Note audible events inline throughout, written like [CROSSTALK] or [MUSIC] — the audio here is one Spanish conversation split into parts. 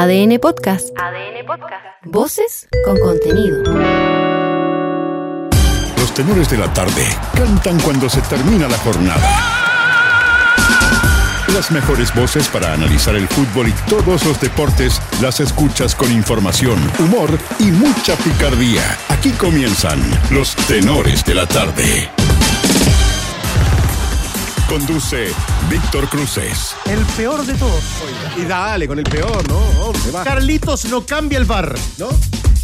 ADN Podcast. ADN Podcast. Voces con contenido. Los tenores de la tarde cantan cuando se termina la jornada. Las mejores voces para analizar el fútbol y todos los deportes las escuchas con información, humor y mucha picardía. Aquí comienzan los tenores de la tarde. Conduce Víctor Cruces. El peor de todos. Y dale, con el peor, ¿no? Hombre, va. Carlitos no cambia el bar. ¿No?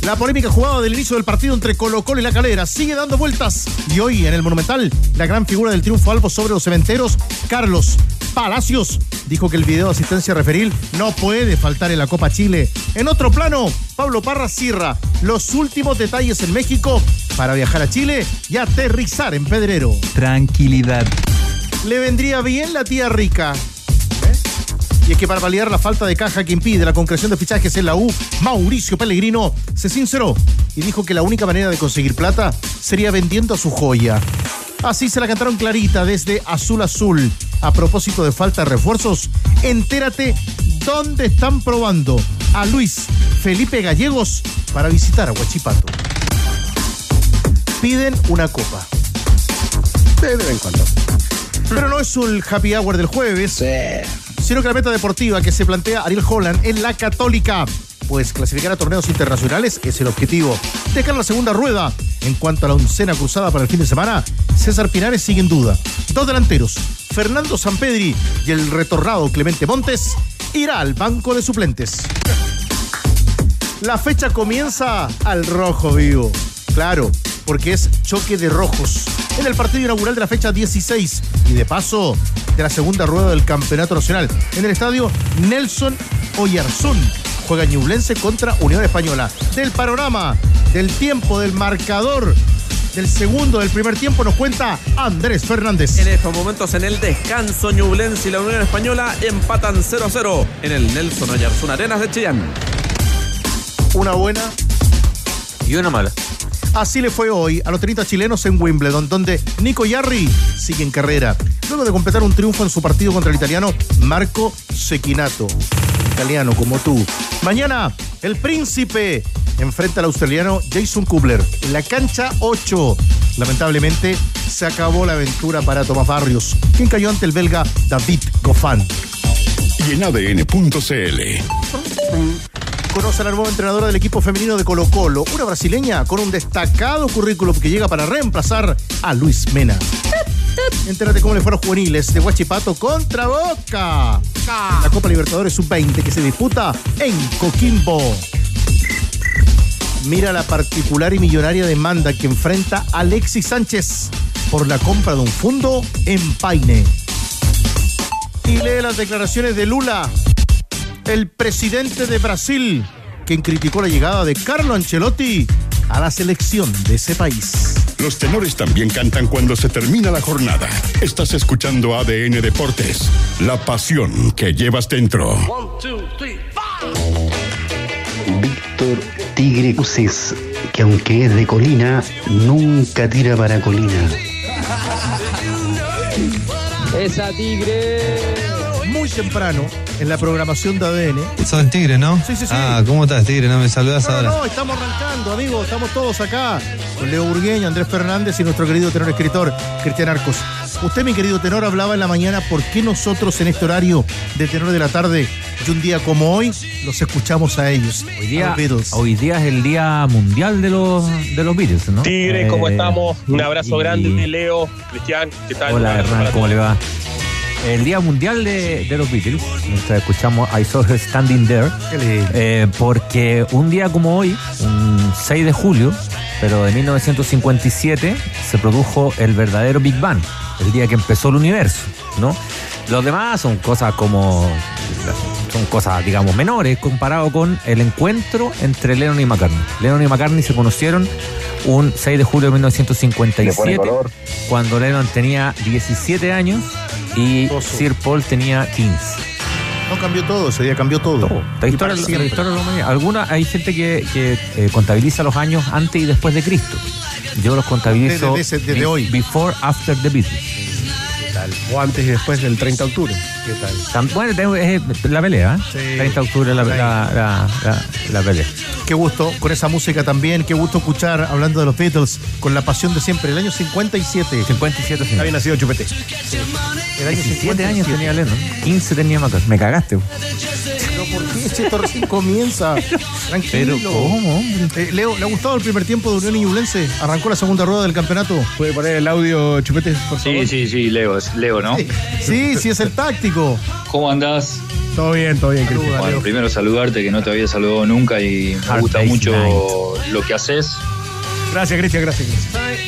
La polémica jugada del inicio del partido entre Colo Colo y La Calera sigue dando vueltas. Y hoy en el Monumental, la gran figura del triunfo albo sobre los cementeros, Carlos Palacios, dijo que el video de asistencia referil no puede faltar en la Copa Chile. En otro plano, Pablo Parra cierra los últimos detalles en México para viajar a Chile y aterrizar en Pedrero. Tranquilidad. Le vendría bien la tía rica. Y es que para paliar la falta de caja que impide la concreción de fichajes en la U, Mauricio Pellegrino se sinceró y dijo que la única manera de conseguir plata sería vendiendo a su joya. Así se la cantaron clarita desde Azul Azul. A propósito de falta de refuerzos, entérate dónde están probando a Luis Felipe Gallegos para visitar a Huachipato. Piden una copa. De vez en cuando. Pero no es un happy hour del jueves, sino que la meta deportiva que se plantea Ariel Holland en la Católica, pues clasificar a torneos internacionales es el objetivo. Dejar la segunda rueda. En cuanto a la oncena cruzada para el fin de semana, César Pinares sigue en duda. Dos delanteros, Fernando Sampedri y el retornado Clemente Montes, irá al banco de suplentes. La fecha comienza al rojo vivo. Claro, porque es choque de rojos. En el partido inaugural de la fecha 16 y de paso de la segunda rueda del Campeonato Nacional. En el estadio Nelson Oyarzún juega Ñublense contra Unión Española. Del panorama, del tiempo, del marcador, del segundo, del primer tiempo nos cuenta Andrés Fernández. En estos momentos en el descanso, Ñublense y la Unión Española empatan 0-0 en el Nelson Oyarzún Arenas de Chillán. Una buena. Y una mala. Así le fue hoy a los tenistas chilenos en Wimbledon, donde Nico Yarri sigue en carrera. Luego de completar un triunfo en su partido contra el italiano Marco Sequinato. Italiano como tú. Mañana, el príncipe enfrenta al australiano Jason Kubler en la cancha 8. Lamentablemente, se acabó la aventura para Tomás Barrios, quien cayó ante el belga David Goffin. Y en. Conoce a la nueva entrenadora del equipo femenino de Colo Colo, una brasileña con un destacado currículum que llega para reemplazar a Luis Mena. Entérate cómo le fueron juveniles de Huachipato contra Boca. La Copa Libertadores Sub-20 que se disputa en Coquimbo. Mira la particular y millonaria demanda que enfrenta Alexis Sánchez por la compra de un fondo en Paine. Y lee las declaraciones de Lula, el presidente de Brasil, quien criticó la llegada de Carlo Ancelotti a la selección de ese país. Los tenores también cantan cuando se termina la jornada. Estás escuchando ADN Deportes, la pasión que llevas dentro. Víctor Tigre Cruces, que aunque es de colina, nunca tira para colina. Esa tigre. Muy temprano, en la programación de ADN. Sos Tigre, ¿no? Sí, sí, sí. Ah, ¿cómo estás, Tigre? No me saludas No, ahora. no, estamos arrancando, amigos, estamos todos acá. Con Leo Burgueño, Andrés Fernández y nuestro querido tenor escritor, Cristian Arcos. Usted, mi querido tenor, hablaba en la mañana por qué nosotros en este horario de tenor de la tarde y un día como hoy los escuchamos a ellos. Hoy a día, Beatles. hoy día es el día mundial de los, de los Beatles, ¿no? Tigre, ¿cómo Eh, estamos? Un abrazo y- grande, Leo, Cristian, ¿qué tal? Hola Hernán, ¿cómo le va? El día mundial de, de los Beatles, escuchamos I Saw Her Standing There, eh, porque un día como hoy, un 6 de julio, pero de 1957, se produjo el verdadero Big Bang, el día que empezó el universo, ¿no? Los demás son cosas como, son cosas, digamos, menores comparado con el encuentro entre Lennon y McCartney. Lennon y McCartney se conocieron un 6 de julio de 1957, cuando Lennon tenía 17 años y Oso. Sir Paul tenía 15. No cambió todo, ese día cambió todo. Todo. La historia, la historia de la humanidad. Alguna, hay gente que, que, eh, contabiliza los años antes y después de Cristo. Yo los contabilizo Desde- desde- desde be- hoy. Before, after the Beatles. Tal? O antes y después del 30 de octubre. ¿Qué tal? Bueno, tengo- es la pelea, ¿eh? Sí. 30 de octubre la, la, la, la- la pelea. Qué gusto con esa música también. Qué gusto escuchar, hablando de los Beatles, con la pasión de siempre. El año 57. 57 sí. Había nacido Chupete. El año 17 años 57. tenía Lennon. 15 tenía Maca. Me cagaste. güey. Pero ¿por qué si esto recién comienza? Tranquilo. Pero, ¿cómo, hombre? Eh, Leo, ¿le ha gustado el primer tiempo de Unión y? Arrancó la segunda rueda del campeonato. ¿Puede poner el audio Chupete, por favor? Sí, sí, sí, Leo, es Leo, ¿no? Sí, sí, sí, es el táctico. ¿Cómo andás? Todo bien, todo bien, Cristian. Bueno, primero saludarte, que no te había saludado nunca y me gusta mucho Night. lo que haces. Gracias, Cristian, gracias.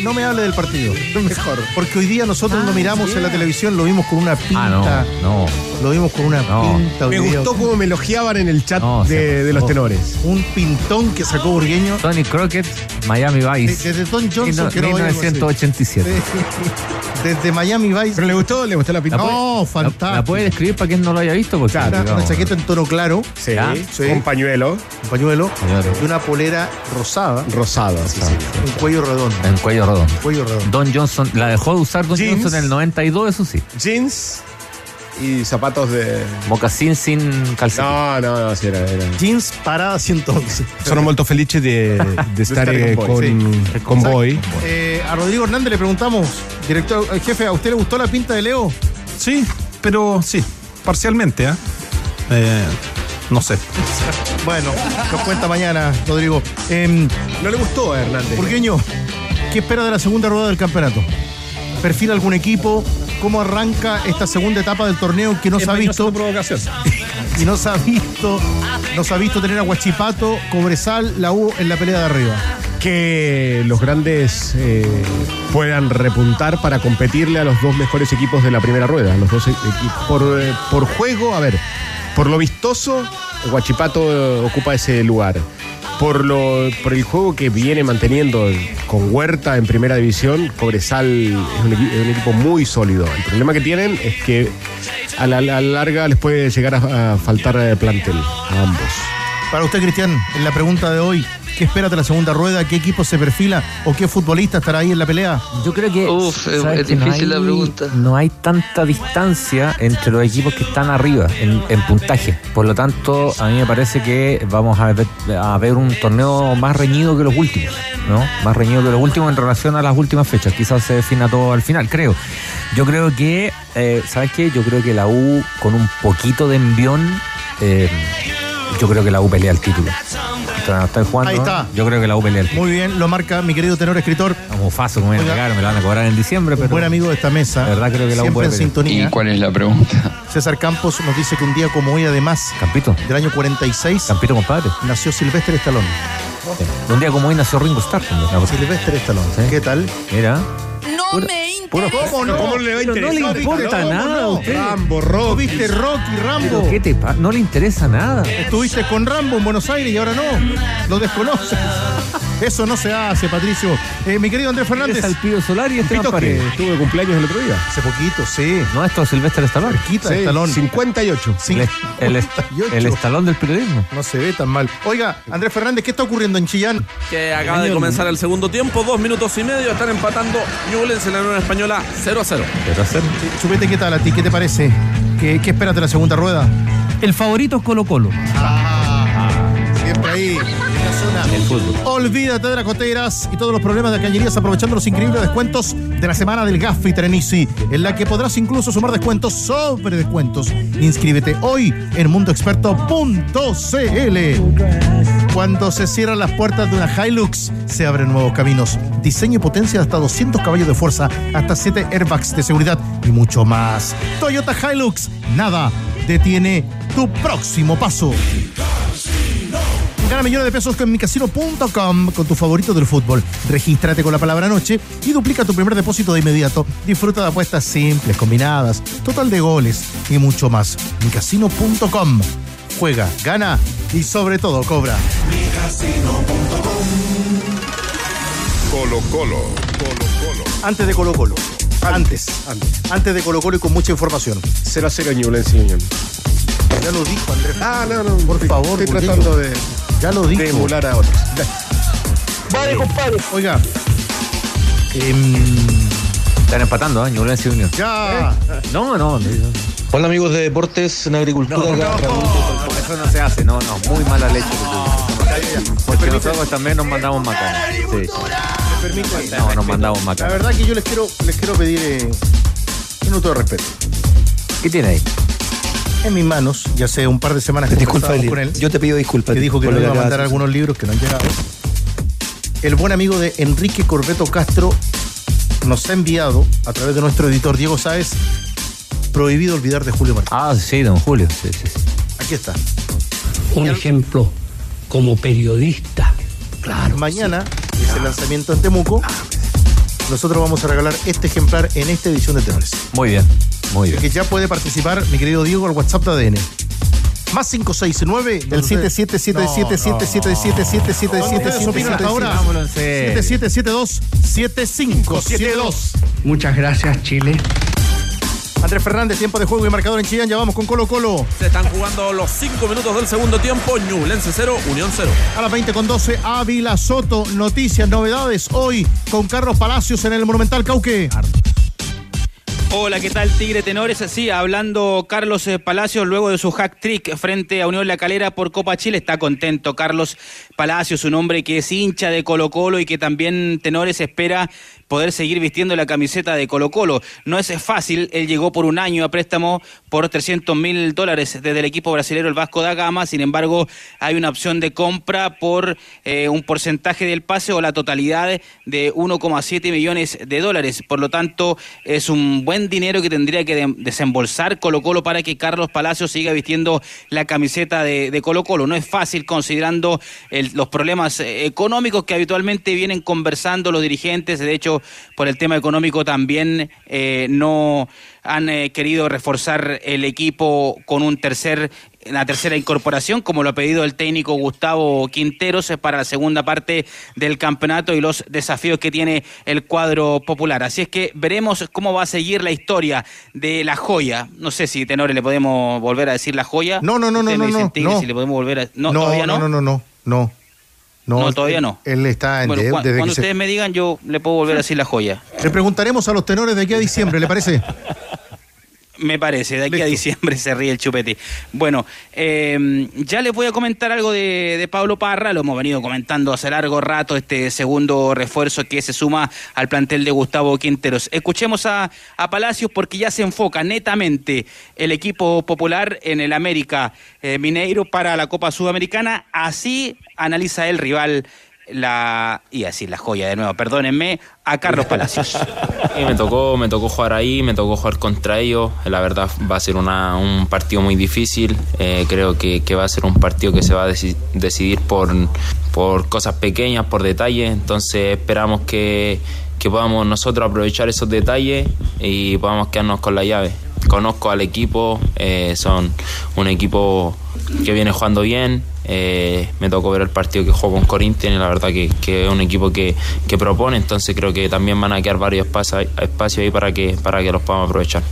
No me hable del partido. Mejor. Porque hoy día nosotros lo miramos en la televisión, lo vimos con una pinta. Ah, no, no. Lo vimos con una No. pinta. Me gustó cómo me elogiaban en el chat No, de, de los tenores. Un pintón que sacó Burgueño. Tony Crockett, Miami Vice. Desde Tom Johnson, Mil- que no oímos así. 1987. Desde Miami Vice. ¿Pero le gustó? ¿Le gustó la pinta? No, ¿La, fantástico. la puede describir para quien no lo haya visto? Porque, Una, una chaqueta en tono claro, Sí, ¿Ya? Sí. con pañuelo un pañuelo, Pañuelo. y una polera rosada, rosado. sí, sí. Un cuello redondo. En cuello redondo. Cuello redondo. Don Johnson, la dejó de usar Don Jeans. Johnson en el 92, eso sí. Jeans y zapatos de... Mocasín sin calcetín. No, no, no, sí, era... era. Jeans parada 111. Sono molto felice di, di stare con con, Boy, con. Eh, a Rodrigo Hernández le preguntamos, director, eh, jefe, ¿a usted le gustó la pinta de Leo? Sì, però sì, parzialmente, eh. Eh, no sé. Bueno, nos cuenta mañana, Rodrigo. Em, No le gustó a Hernández. Burgueño, ¿qué espera de la segunda rueda del campeonato? ¿Perfila algún equipo? ¿Cómo arranca esta segunda etapa del torneo que no se ha visto? provocación. [LAUGHS] Y no se ha visto, no se ha visto tener a Huachipato, Cobresal, la U en la pelea de arriba. Que los grandes eh, puedan repuntar para competirle a los dos mejores equipos de la primera rueda. Los dos equipos. Por, eh, por juego, a ver, por lo vistoso, Huachipato eh, ocupa ese lugar. Por, lo, por el juego que viene manteniendo con Huerta en primera división, Cobresal es un, equipo muy sólido. El problema que tienen es que a la, a la larga les puede llegar a, a faltar eh, plantel a ambos. Para usted, Cristian, en la pregunta de hoy, ¿qué espera de la segunda rueda? ¿Qué equipo se perfila? ¿O qué futbolista estará ahí en la pelea? Yo creo que. Uf, es- ¿sabes es que no difícil la hay- pregunta. No hay tanta distancia entre los equipos que están arriba en, en puntaje. Por lo tanto, a mí me parece que vamos a ver, a ver un torneo más reñido que los últimos, ¿no? Más reñido que los últimos en relación a las últimas fechas. Quizás se defina todo al final, creo. Yo creo que, eh, ¿sabes qué? Yo creo que la U, con un poquito de envión, eh, yo creo que la U pelea el título. Estoy jugando. Ahí está. ¿no? Yo creo que la U pelea el título. Muy bien, lo marca mi querido tenor escritor, Como faso, como voy a Oiga. entregar, me la van a cobrar en diciembre, pero. buen amigo de esta mesa. Verdad creo que la U Siempre puede en pelear. sintonía. cuál es la pregunta? [LAUGHS] César Campos nos dice que un día como hoy, además, Campito, del año 46, Campito, compadre. nació Silvestre Stallone. Un día como hoy nació Ringo Starr. Silvestre Stallone. Sí. ¿Qué tal? Mira. No me ¿Cómo no? ¿Cómo le va a Pero no le importa ¿Cómo nada a usted. Rambo, ¿No Rocky. viste Rocky, Rambo? ¿Qué te pasa? No le interesa nada. Estuviste con Rambo en Buenos Aires y ahora no. Lo desconoces. Eso no se hace, Patricio. Eh, mi querido Andrés Fernández. Al Pío Solar y Esteban Paredes. estuvo de cumpleaños el otro día. Hace poquito, sí. No, esto es Silvestre Stallone. Quita Sí, Stallone. 58. Sí. El, el, est- 58. el estalón del periodismo. No se ve tan mal. Oiga, Andrés Fernández, ¿qué está ocurriendo en Chillán? Que acaba de comenzar el segundo tiempo, dos minutos y medio, están empatando Ñublense en la Unión Española 0 a 0. Pero hacer. Chupete, ¿qué tal a ti? ¿Qué te parece? ¿Qué, qué esperas de la segunda rueda? El favorito es Colo Colo. Siempre Olvídate de las coteras y todos los problemas de cañerías aprovechando los increíbles descuentos de la semana del Gaffi Trenisi, en la que podrás incluso sumar descuentos sobre descuentos. Inscríbete hoy en mundoexperto.cl. Cuando se cierran las puertas de una Hilux, se abren nuevos caminos. Diseño y potencia de hasta 200 caballos de fuerza, hasta 7 airbags de seguridad y mucho más. Toyota Hilux, nada detiene tu próximo paso. Gana millones de pesos con micasino.com con tu favorito del fútbol. Regístrate con la palabra noche y duplica tu primer depósito de inmediato. Disfruta de apuestas simples, combinadas, total de goles y mucho más. Micasino.com. Juega, gana y sobre todo cobra. Colo Colo. Colo Colo. Antes de Colo Colo. Antes. Antes. Antes de Colo Colo y con mucha información. 0 a 0 Ñublense. Ya lo dijo Andrés. Ah, no, no. Por favor, Estoy tratando de, Ya lo dijo. de emular a otros. Oiga, em, Están empatando, ¿eh? Ñublense Unión. Ya. No, no. no. Hola amigos de Deportes en Agricultura. No, acá no, Raúl. eso no se hace, no, no, muy mala leche. Porque nosotros también nos mandamos macanas. Sí, sí. Me permite. No, nos mandamos La macanas. verdad que yo les quiero, les quiero pedir eh, un minuto de respeto. ¿Qué tiene ahí? En mis manos, ya hace un par de semanas que Disculpa, Eli. con él, Yo te pido disculpas. que dijo que nos iba a mandar algunos libros que no han llegado. El buen amigo de Enrique Corbeto Castro nos ha enviado, a través de nuestro editor Diego Sáez, Prohibido olvidar de Julio Martínez. Ah, sí, don Julio. Sí, sí. Aquí está. un ejemplo como periodista. Claro. Mañana es el lanzamiento en Temuco. Nosotros vamos a regalar este ejemplar en esta edición de Tenores. Muy bien, muy bien. Que ya puede participar, mi querido Diego, al WhatsApp de ADN. Más 569 del 777777777777 Vámonos en serio. 7772 7572 Muchas gracias, Chile. Andrés Fernández, tiempo de juego y marcador en Chillán. Ya vamos con Colo Colo. Se están jugando los 5 minutos del segundo tiempo. Ñublense 0, Unión 0. A las 20 con 12, Ávila Soto. Noticias, novedades hoy con Carlos Palacios en el Monumental Cauque. Hola, ¿qué tal Tigre Tenores? Sí, hablando Carlos eh, Palacios luego de su hack trick frente a Unión La Calera por Copa Chile. Está contento Carlos Palacios, un hombre que es hincha de Colo Colo y que también Tenores espera poder seguir vistiendo la camiseta de Colo Colo. No es fácil, él llegó por un año a préstamo por 300 mil dólares desde el equipo brasileño el Vasco da Gama, sin embargo hay una opción de compra por eh, un porcentaje del pase o la totalidad de 1,7 millones de dólares. Por lo tanto, es un buen dinero que tendría que de- desembolsar Colo Colo para que Carlos Palacios siga vistiendo la camiseta de, de Colo Colo. No es fácil considerando el- los problemas eh, económicos que habitualmente vienen conversando los dirigentes. De hecho, por el tema económico también eh, no han eh, querido reforzar el equipo con un tercer una tercera incorporación, como lo ha pedido el técnico Gustavo Quinteros para la segunda parte del campeonato y los desafíos que tiene el cuadro popular. Así es que veremos cómo va a seguir la historia de la joya. No sé si Tenores le podemos volver a decir la joya. No, no, no, no, Ustedes me no, dicen, no, Tigre, no. si le podemos volver a no, no, todavía no. no, no, no, no, no. No, todavía no. Él está en Bueno, de- cuando se- ustedes me digan, yo le puedo volver a decir la joya. Le preguntaremos a los tenores de aquí a diciembre, ¿le parece? [LAUGHS] Me parece, de aquí a diciembre se ríe el chupete. Bueno, eh, ya les voy a comentar algo de, de Pablo Parra, lo hemos venido comentando hace largo rato, este segundo refuerzo que se suma al plantel de Gustavo Quinteros. Escuchemos a, a Palacios porque ya se enfoca netamente el equipo popular en el América eh, Mineiro para la Copa Sudamericana, así analiza el rival. La, y así la joya de nuevo, perdónenme, a Carlos Palacios. [LAUGHS] Y me tocó, me tocó jugar ahí, me tocó jugar contra ellos. La verdad va a ser una- un partido muy difícil. Eh, creo que, va a ser un partido que se va a deci- decidir por, por cosas pequeñas, por detalles. Entonces esperamos que, que podamos nosotros aprovechar esos detalles y podamos quedarnos con la llave. Conozco al equipo, eh, son un equipo que viene jugando bien. Eh, me tocó ver el partido que jugó con Corinthians y la verdad que, que es un equipo que, que propone, entonces creo que también van a quedar varios espacios, espacios ahí para que, para que los podamos aprovechar.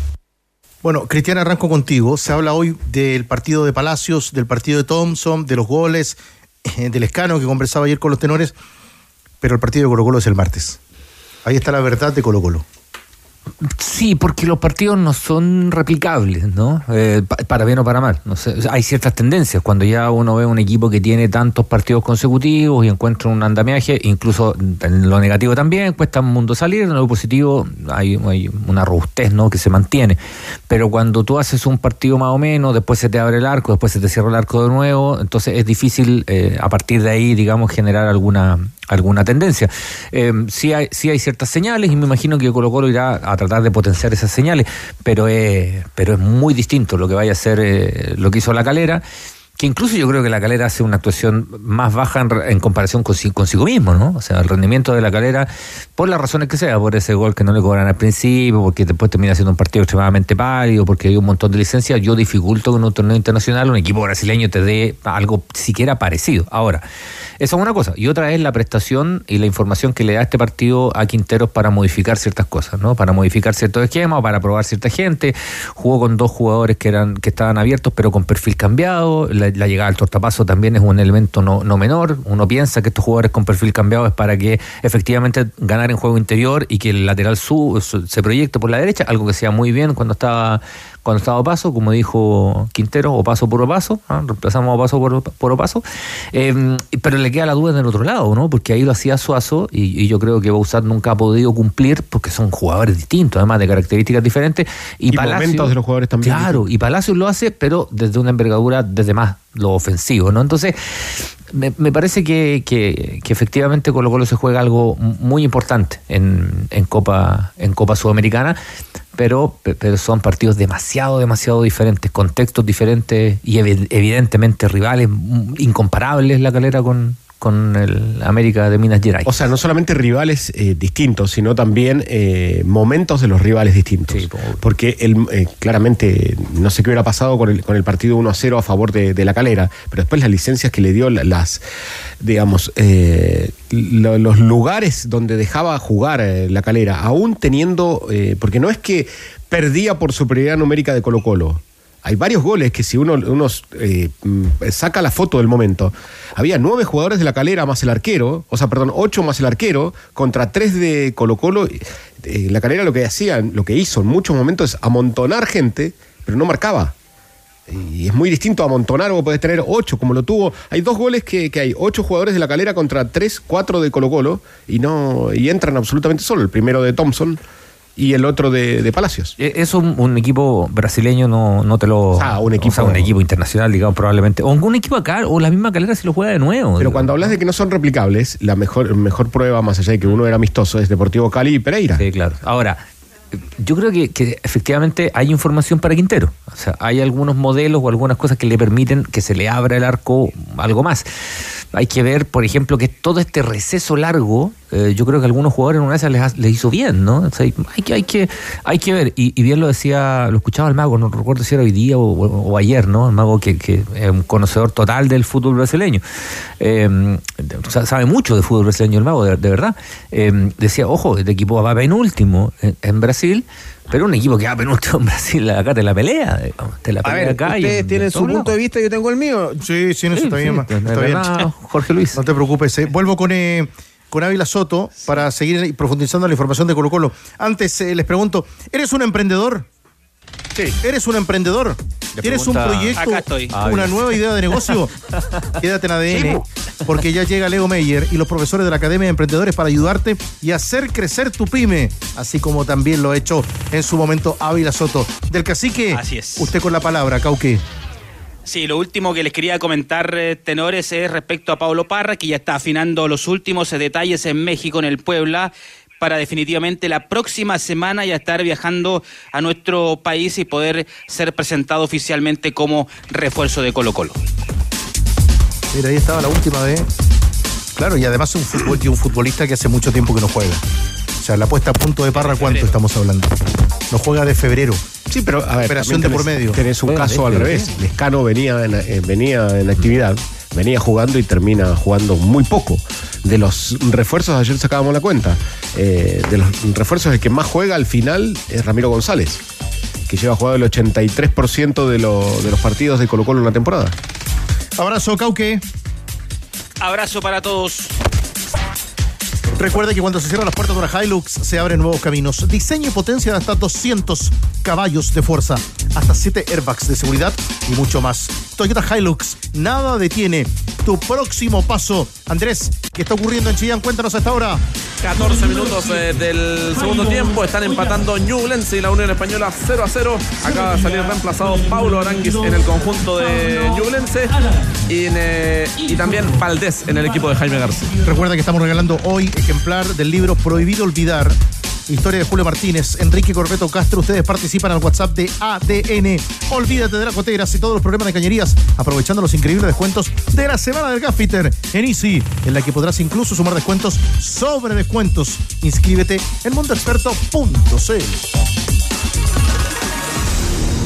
Bueno, Cristian, arranco contigo. Se habla hoy del partido de Palacios, del partido de Thompson, de los goles, [LAUGHS] del escano que conversaba ayer con los tenores, pero el partido de Colo Colo es el martes. Ahí está la verdad de Colo Colo. Sí, porque los partidos no son replicables, ¿no? Eh, pa- para bien o para mal. No sé, hay ciertas tendencias. Cuando ya uno ve un equipo que tiene tantos partidos consecutivos y encuentra un andamiaje, incluso en lo negativo también, cuesta un mundo salir, en lo positivo hay, hay una robustez, ¿no? Que se mantiene. Pero cuando tú haces un partido más o menos, después se te abre el arco, después se te cierra el arco de nuevo, entonces es difícil eh, a partir de ahí, digamos, generar alguna alguna tendencia. Eh, sí, hay, sí hay ciertas señales y me imagino que Colo Colo irá a tratar de potenciar esas señales, pero es, pero es muy distinto lo que vaya a hacer eh, lo que hizo la calera, que incluso yo creo que la calera hace una actuación más baja en, en comparación con, consigo mismo, ¿no? O sea, el rendimiento de la calera, por las razones que sea, por ese gol que no le cobran al principio, porque después termina siendo un partido extremadamente pálido, porque hay un montón de licencias, yo dificulto que en un torneo internacional un equipo brasileño te dé algo siquiera parecido. Ahora, eso es una cosa. Y otra es la prestación y la información que le da este partido a Quinteros para modificar ciertas cosas, ¿no? Para modificar ciertos esquemas para probar cierta gente. Jugó con dos jugadores que eran que estaban abiertos pero con perfil cambiado. La la, llegada al tortapaso también es un elemento no, no menor. Uno piensa que estos jugadores con perfil cambiado es para que efectivamente ganar en juego interior y que el lateral su, su- se proyecte por la derecha, algo que sea muy bien cuando estaba cuando estaba paso, como dijo Quintero, o paso por paso, ¿ah? reemplazamos a paso por, por paso, Eh, pero le queda la duda en el otro lado, ¿no? Porque ahí lo hacía Suazo y, y yo creo que Bausat nunca ha podido cumplir porque son jugadores distintos, además de características diferentes. Y, Y Palacio- momentos de los jugadores también Claro, y Palacios lo hace, pero desde una envergadura, desde más lo ofensivo, ¿no? Entonces, me, me parece que, que- que efectivamente Colo Colo se juega algo muy importante en, en Copa, en Copa Sudamericana, pero, pe- pero son partidos demasiado, demasiado diferentes, contextos diferentes y evi- evidentemente rivales mm, incomparables la calera con, con el América de Minas Gerais. O sea, no solamente rivales eh, distintos, sino también eh, momentos de los rivales distintos. Porque el, eh, claramente, no sé qué hubiera pasado con el, con el partido 1 a 0 a favor de, de la calera, pero después las licencias que le dio, la- las, digamos, lo- los lugares donde dejaba jugar la calera, aún teniendo, porque no es que perdía por superioridad numérica de Colo Colo. Hay varios goles que si uno, eh, mm, saca la foto del momento, había nueve jugadores de la calera más el arquero, o sea, perdón, ocho más el arquero, contra tres de Colo Colo. Eh, la calera lo que hacía, lo que hizo en muchos momentos es amontonar gente, pero no marcaba. Y es muy distinto a amontonar, vos podés tener ocho, como lo tuvo. Hay dos goles que, que hay, ocho jugadores de la calera contra tres, cuatro de Colo Colo, y no, y entran absolutamente solo. El primero de Thompson y el otro de, de Palacios. Eh, Eso un, un equipo brasileño no, no te lo. Ah, un equipo- o sea, un equipo internacional, digamos, probablemente. O un equipo acá, o la misma calera si lo juega de nuevo. Pero cuando hablas de que no son replicables, la mejor, mejor prueba, más allá de que uno era amistoso, es Deportivo Cali y Pereira. Sí, claro. Ahora, yo creo que, que efectivamente hay información para Quintero. O sea, hay algunos modelos o algunas cosas que le permiten que se le abra el arco algo más. Hay que ver, por ejemplo, que todo este receso largo, eh, yo creo que a algunos jugadores en una de esas les, ha- les hizo bien, ¿no? O sea, hay, que, hay, que, hay que ver. Y, y bien lo decía, lo escuchaba el mago, no recuerdo si era hoy día o, o- o ayer, ¿no? El mago que, que es un conocedor total del fútbol brasileño. Eh, sa- sabe mucho de fútbol brasileño el mago, de, de verdad. Eh, decía, ojo, este equipo va penúltimo en, en Brasil, pero un equipo que va penúltimo en Brasil, [LAUGHS] acá te la pelea, digamos, te la A pelea ver, acá. ustedes en- tienen en su punto de vista, yo tengo el mío. Sí, sí, no, Sí, está sí, bien. Está verdad, bien. Jorge Luis. No te preocupes. eh. Vuelvo con, eh, con Ávila Soto para seguir profundizando en la información de Colo Colo. Antes eh, les pregunto, ¿eres un emprendedor? Sí. ¿Eres un emprendedor? Le ¿Tienes un proyecto, Acá estoy. una nueva idea de negocio? [LAUGHS] Quédate en ADN, porque ya llega Leo Meyer y los profesores de la Academia de Emprendedores para ayudarte y hacer crecer tu pyme, así como también lo ha hecho en su momento Ávila Soto. Del cacique, Así es. usted con la palabra, Cauque. Sí, lo último que les quería comentar, eh, tenores, es respecto a Pablo Parra, que ya está afinando los últimos eh, detalles en México, en el Puebla, para definitivamente la próxima semana ya estar viajando a nuestro país y poder ser presentado oficialmente como refuerzo de Colo Colo. Mira, ahí estaba la última de. Claro, y además un, fútbol, y un futbolista que hace mucho tiempo que no juega. O sea, la puesta a punto de Parra, ¿cuánto estamos hablando? No juega de febrero. Sí, pero a ver, Operación de por tenés- medio. Tenés un caso de al este, revés. Lescano venía en, eh, venía en actividad, venía jugando y termina jugando muy poco. De los refuerzos, ayer sacábamos la cuenta, eh, de los refuerzos el que más juega al final es Ramiro González, que lleva jugado el 83% de, lo- de los partidos de Colo Colo en la temporada. Abrazo, Cauque. Abrazo para todos. Recuerde que cuando se cierran las puertas de una Hilux se abren nuevos caminos. Diseño y potencia de hasta 200 caballos de fuerza, hasta 7 airbags de seguridad y mucho más. Toyota Hilux, nada detiene tu próximo paso. Andrés, ¿qué está ocurriendo en Chillán? Cuéntanos a esta hora. 14 minutos eh, del segundo tiempo. Están empatando Ñublense y la Unión Española 0 a 0. Acaba de salir reemplazado Paulo Aranguis en el conjunto de Ñublense y, en, eh, y también Valdés en el equipo de Jaime García. Recuerda que estamos regalando hoy ejemplar del libro Prohibido Olvidar. Historia de Julio Martínez, Enrique Corbeto Castro. Ustedes participan al WhatsApp de ADN. Olvídate de las coteras y todos los problemas de cañerías, aprovechando los increíbles descuentos de la semana del Gaffiter en Easy, en la que podrás incluso sumar descuentos sobre descuentos. Inscríbete en mundoexperto.cl.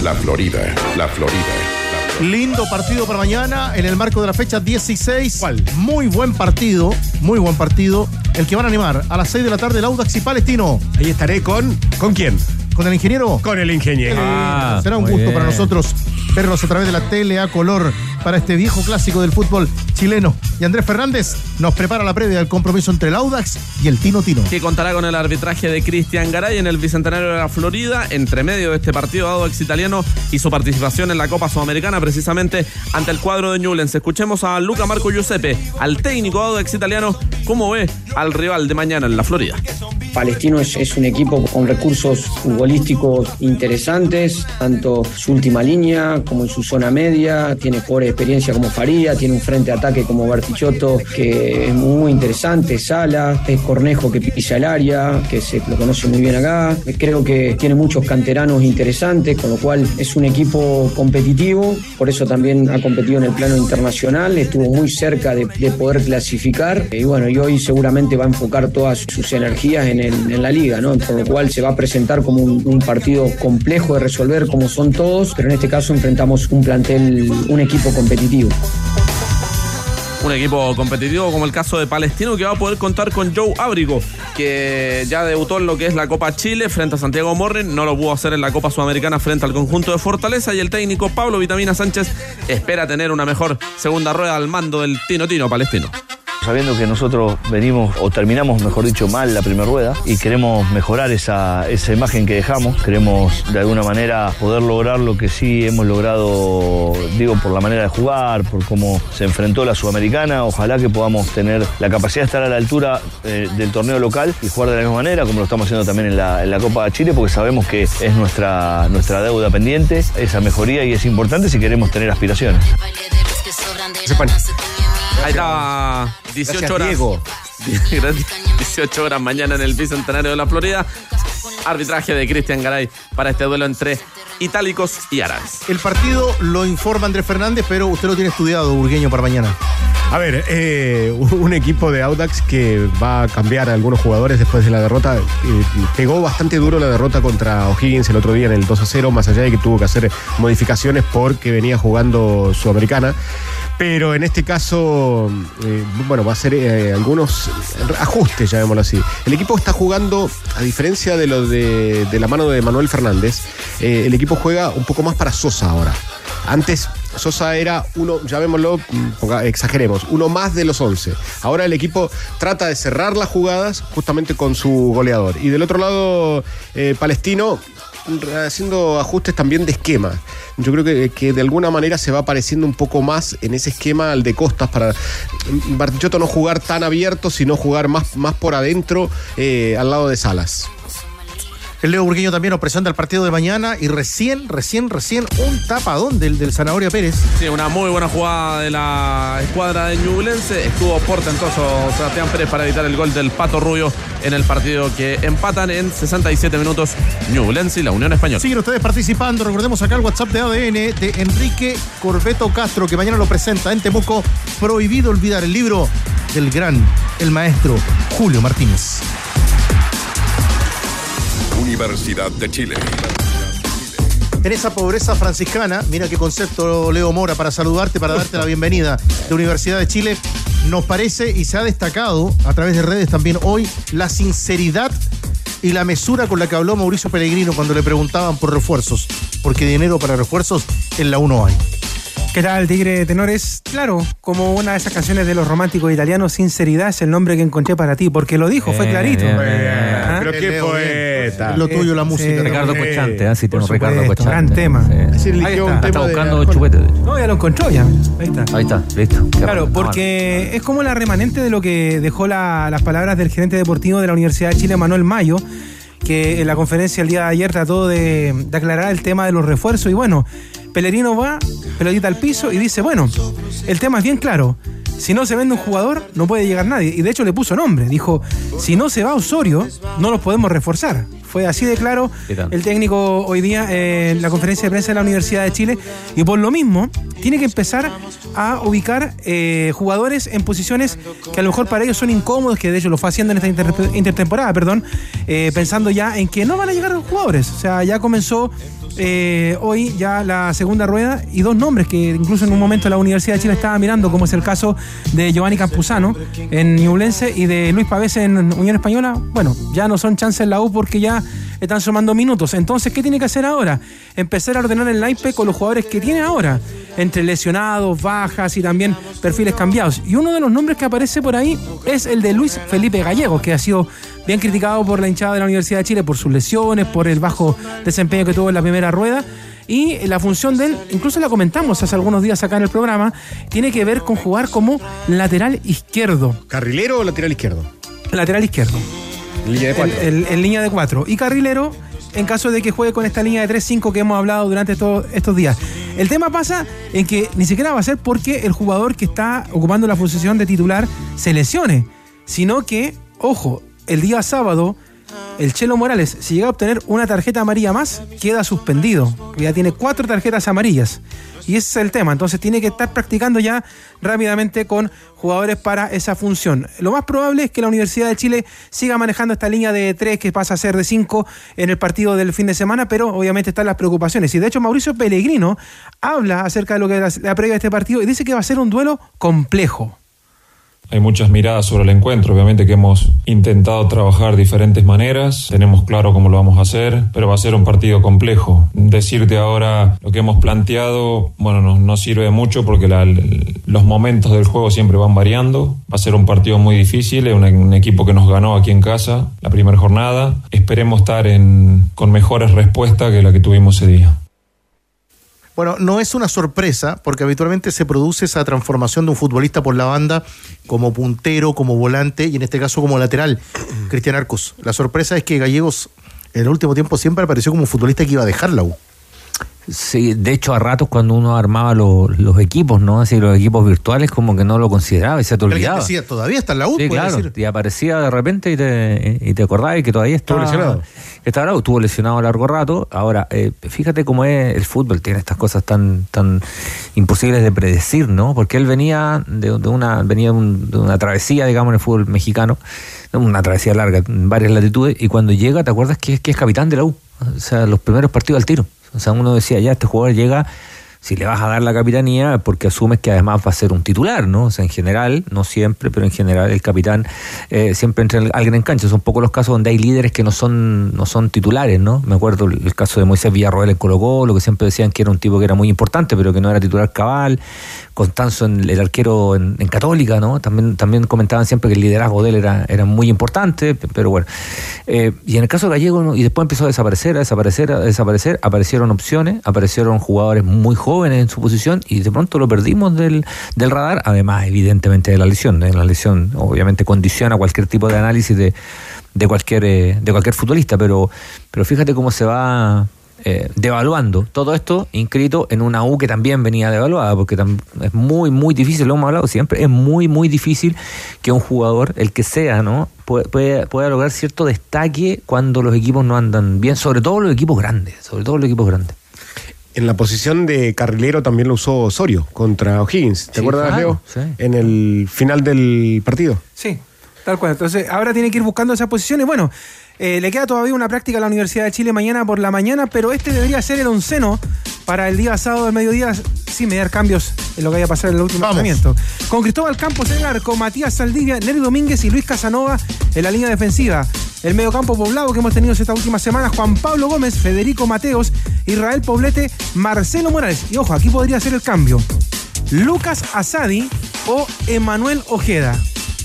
La Florida, la Florida. Lindo partido para mañana en el marco de la fecha 16. Muy buen partido, muy buen partido. El que van a animar a las 6 de la tarde el Audax y Palestino. Ahí estaré con. ¿Con quién? ¿Con el ingeniero? Con el ingeniero. Ah, será un gusto bien. para nosotros verlos a través de la tele a color. para este viejo clásico del fútbol chileno. Y Andrés Fernández nos prepara la previa del compromiso entre el Audax y el Tino Tino. Que contará con el arbitraje de Cristian Garay en el Bicentenario de la Florida, entre medio de este partido Audax italiano y su participación en la Copa Sudamericana, precisamente ante el cuadro de Newlands. Escuchemos a Luca Marco Giuseppe, al técnico Audax italiano, cómo ve al rival de mañana en la Florida. Palestino es, un equipo con recursos futbolísticos interesantes, tanto su última línea como en su zona media, tiene por experiencia como Faría, tiene un frente de ataque como Bartichotto que es muy interesante, Sala, es Cornejo que pisa el área, que se lo conoce muy bien acá, creo que tiene muchos canteranos interesantes, con lo cual es un equipo competitivo, por eso también ha competido en el plano internacional, estuvo muy cerca de, de poder clasificar. Y bueno, y hoy seguramente va a enfocar todas sus energías en en, la liga, ¿no? Por lo cual se va a presentar como un, un, partido complejo de resolver como son todos, pero en este caso enfrentamos un plantel, un equipo competitivo. Un equipo competitivo como el caso de Palestino que va a poder contar con Joe Ábrigo, que ya debutó en lo que es la Copa Chile frente a Santiago Morren, no lo pudo hacer en la Copa Sudamericana frente al conjunto de Fortaleza y el técnico Pablo Vitamina Sánchez espera tener una mejor segunda rueda al mando del Tino Tino Palestino sabiendo que nosotros venimos o terminamos, mejor dicho, mal la primera rueda y queremos mejorar esa, esa imagen que dejamos, queremos de alguna manera poder lograr lo que sí hemos logrado, digo, por la manera de jugar, por cómo se enfrentó la Sudamericana, ojalá que podamos tener la capacidad de estar a la altura eh, del torneo local y jugar de la misma manera, como lo estamos haciendo también en la, en la Copa de Chile, porque sabemos que es nuestra, nuestra deuda pendiente, esa mejoría y es importante si queremos tener aspiraciones. Ahí está 18 Gracias, horas. Diego. [LAUGHS] 18 horas mañana en el Bicentenario de la Florida. Arbitraje de Cristian Garay para este duelo entre itálicos y árabes. El partido lo informa Andrés Fernández, pero usted lo tiene estudiado, Burgueño, para mañana. A ver, eh, un equipo de Audax que va a cambiar a algunos jugadores después de la derrota. Eh, pegó bastante duro la derrota contra O'Higgins el otro día en el 2 a 0, más allá de que tuvo que hacer modificaciones porque venía jugando Sudamericana. Pero en este caso, eh, bueno, va a ser eh, algunos ajustes, llamémoslo así. El equipo está jugando, a diferencia de lo de, la mano de Manuel Fernández, el equipo juega un poco más para Sosa ahora. Antes Sosa era uno, llamémoslo, ponga, exageremos, uno más de los 11. Ahora el equipo trata de cerrar las jugadas justamente con su goleador. Y del otro lado, eh, Palestino haciendo ajustes también de esquema. Yo creo que, de alguna manera se va pareciendo un poco más en ese esquema al de Costas para Bartichotto no jugar tan abierto, sino jugar más, más por adentro eh, al lado de Salas. El Leo Burgueño también nos presenta el partido de mañana y recién, recién, recién un tapadón del, del Zanahoria Pérez. Sí, una muy buena jugada de la escuadra de Ñublense. Estuvo portentoso Sebastián Pérez para evitar el gol del Pato Rubio en el partido que empatan en 67 minutos Ñublense y la Unión Española. Siguen ustedes participando. Recordemos acá el WhatsApp de ADN de Enrique Corbeto Castro, que mañana lo presenta en Temuco. Prohibido olvidar el libro del gran, el maestro Julio Martínez. Universidad de Chile. En esa pobreza franciscana, mira qué concepto Leo Mora para saludarte, para darte la bienvenida de Universidad de Chile. Nos parece y se ha destacado a través de redes también hoy la sinceridad y la mesura con la que habló Mauricio Pellegrino cuando le preguntaban por refuerzos, porque dinero para refuerzos en la 1 hay. ¿Qué tal, Tigre Tenores? Claro, como una de esas canciones de los románticos italianos, Sinceridad es el nombre que encontré para ti, porque lo dijo, fue clarito. Bien, bien. ¿Ah? Pero qué Leo, Lo tuyo, la música. Sí, Ricardo Cochante, así tengo Por Ricardo Cochante. gran tema. Sí, Ahí está. un tema Está buscando chupete. de hecho. No, ya lo encontró ya. Ahí está. Ahí está, listo. Claro, porque es como la remanente de lo que dejó la- las palabras del gerente deportivo de la Universidad de Chile, Manuel Mayo, que en la conferencia el día de ayer trató de, de aclarar el tema de los refuerzos. Y bueno, Pelerino va, pelotita al piso y dice, bueno, el tema es bien claro. Si no se vende un jugador, no puede llegar nadie. Y de hecho le puso nombre. Dijo, si no se va Osorio, no los podemos reforzar. Fue así de claro el técnico hoy día en la conferencia de prensa de la Universidad de Chile. Y por lo mismo, tiene que empezar a ubicar eh, jugadores en posiciones que a lo mejor para ellos son incómodos, que de hecho lo fue haciendo en esta inter- intertemporada, perdón, eh, pensando ya en que no van a llegar los jugadores. O sea, ya comenzó eh, hoy ya la segunda rueda y dos nombres que incluso en un momento la Universidad de Chile estaba mirando, como es el caso de Giovanni Campuzano en Ñublense y de Luis Pavés en Unión Española. Bueno, ya no son chances la U porque ya están sumando minutos. Entonces, ¿qué tiene que hacer ahora? Empezar a ordenar el naipe con los jugadores que tiene ahora. Entre lesionados, bajas y también perfiles cambiados. Y uno de los nombres que aparece por ahí es el de Luis Felipe Gallego, que ha sido bien criticado por la hinchada de la Universidad de Chile por sus lesiones, por el bajo desempeño que tuvo en la primera rueda. Y la función de él, incluso la comentamos hace algunos días acá en el programa, tiene que ver con jugar como lateral izquierdo. ¿Carrilero o lateral izquierdo? Lateral izquierdo. Línea de cuatro. En, en- en línea de cuatro. Y carrilero en caso de que juegue con esta línea de 3-5 que hemos hablado durante estos, estos días. El tema pasa en que ni siquiera va a ser porque el jugador que está ocupando la posición de titular se lesione, sino que, ojo, el día sábado el Chelo Morales, si llega a obtener una tarjeta amarilla más, queda suspendido. Ya tiene cuatro tarjetas amarillas. Y ese es el tema. Entonces tiene que estar practicando ya rápidamente con jugadores para esa función. Lo más probable es que la Universidad de Chile siga manejando esta línea de tres que pasa a ser de cinco en el partido del fin de semana, pero obviamente están las preocupaciones. Y de hecho Mauricio Pellegrino habla acerca de lo que es la previa este partido y dice que va a ser un duelo complejo. Hay muchas miradas sobre el encuentro, obviamente que hemos intentado trabajar diferentes maneras, tenemos claro cómo lo vamos a hacer, pero va a ser un partido complejo. Decirte ahora lo que hemos planteado, bueno, no, no sirve mucho porque la- los momentos del juego siempre van variando. Va a ser un partido muy difícil, es un, un equipo que nos ganó aquí en casa la primera jornada. Esperemos estar en, con mejores respuestas que la que tuvimos ese día. Bueno, no es una sorpresa, porque habitualmente se produce esa transformación de un futbolista por la banda como puntero, como volante y en este caso como lateral. Cristian Arcos. La sorpresa es que Gallegos en el último tiempo siempre apareció como un futbolista que iba a dejar la U. Sí, de hecho a ratos cuando uno armaba lo- los equipos, ¿no? Así los equipos virtuales como que no lo consideraba y se te olvidaba. decía, todavía está en la U, Sí, claro, decir. y aparecía de repente y te, y te acordabas y que todavía estaba Estuvo lesionado. estaba bravo, estuvo lesionado a largo rato. Ahora, eh, fíjate cómo es el fútbol, tiene estas cosas tan tan imposibles de predecir, ¿no? Porque él venía de, de una venía de, un- de una travesía, digamos, en el fútbol mexicano, una travesía larga, en varias latitudes, y cuando llega, ¿te acuerdas que, es- que es capitán de la U? O sea, los primeros partidos al tiro. O sea, uno decía, ya, este jugador llega si le vas a dar la capitanía, porque asumes que además va a ser un titular, ¿no? O sea, en general, no siempre, pero en general el capitán eh, siempre entra alguien en cancha. Son pocos los casos donde hay líderes que no son, no son titulares, ¿no? Me acuerdo el, caso de Moisés Villarroel en Colo Colo, que siempre decían que era un tipo que era muy importante, pero que no era titular cabal. Constanzo, en- el arquero en, en Católica, ¿no? También, también comentaban siempre que el liderazgo de él era, era muy importante, pe- pero bueno. Eh, y en el caso Gallego, y después empezó a desaparecer, a desaparecer, a desaparecer, aparecieron opciones, aparecieron jugadores muy jóvenes en su posición y de pronto lo perdimos del, del radar, además evidentemente de la lesión. ¿eh? La lesión obviamente condiciona cualquier tipo de análisis de, de cualquier eh, de cualquier futbolista, pero, pero fíjate cómo se va eh, devaluando todo esto inscrito en una U que también venía devaluada, porque es muy, muy difícil, lo hemos hablado siempre, es muy, muy difícil que un jugador, el que sea, ¿no? Puede- pueda, pueda lograr cierto destaque cuando los equipos no andan bien, sobre todo los equipos grandes, sobre todo los equipos grandes. En la posición de carrilero también lo usó Osorio contra O'Higgins. ¿Te Sí, acuerdas, claro, Leo? sí. En el final del partido. Sí, tal cual. Entonces, ahora tiene que ir buscando esas posiciones. Bueno, eh, le queda todavía una práctica a la Universidad de Chile mañana por la mañana, pero este debería ser el onceno para el día sábado del mediodía, sin mediar cambios en lo que vaya a pasar en el último entrenamiento. Con Cristóbal Campos en el arco, Matías Saldivia, Nery Domínguez y Luis Casanova en la línea defensiva. El mediocampo poblado que hemos tenido esta última semana, Juan Pablo Gómez, Federico Mateos, Israel Poblete, Marcelo Morales. Y ojo, aquí podría ser el cambio. Lucas Asadi o Emanuel Ojeda.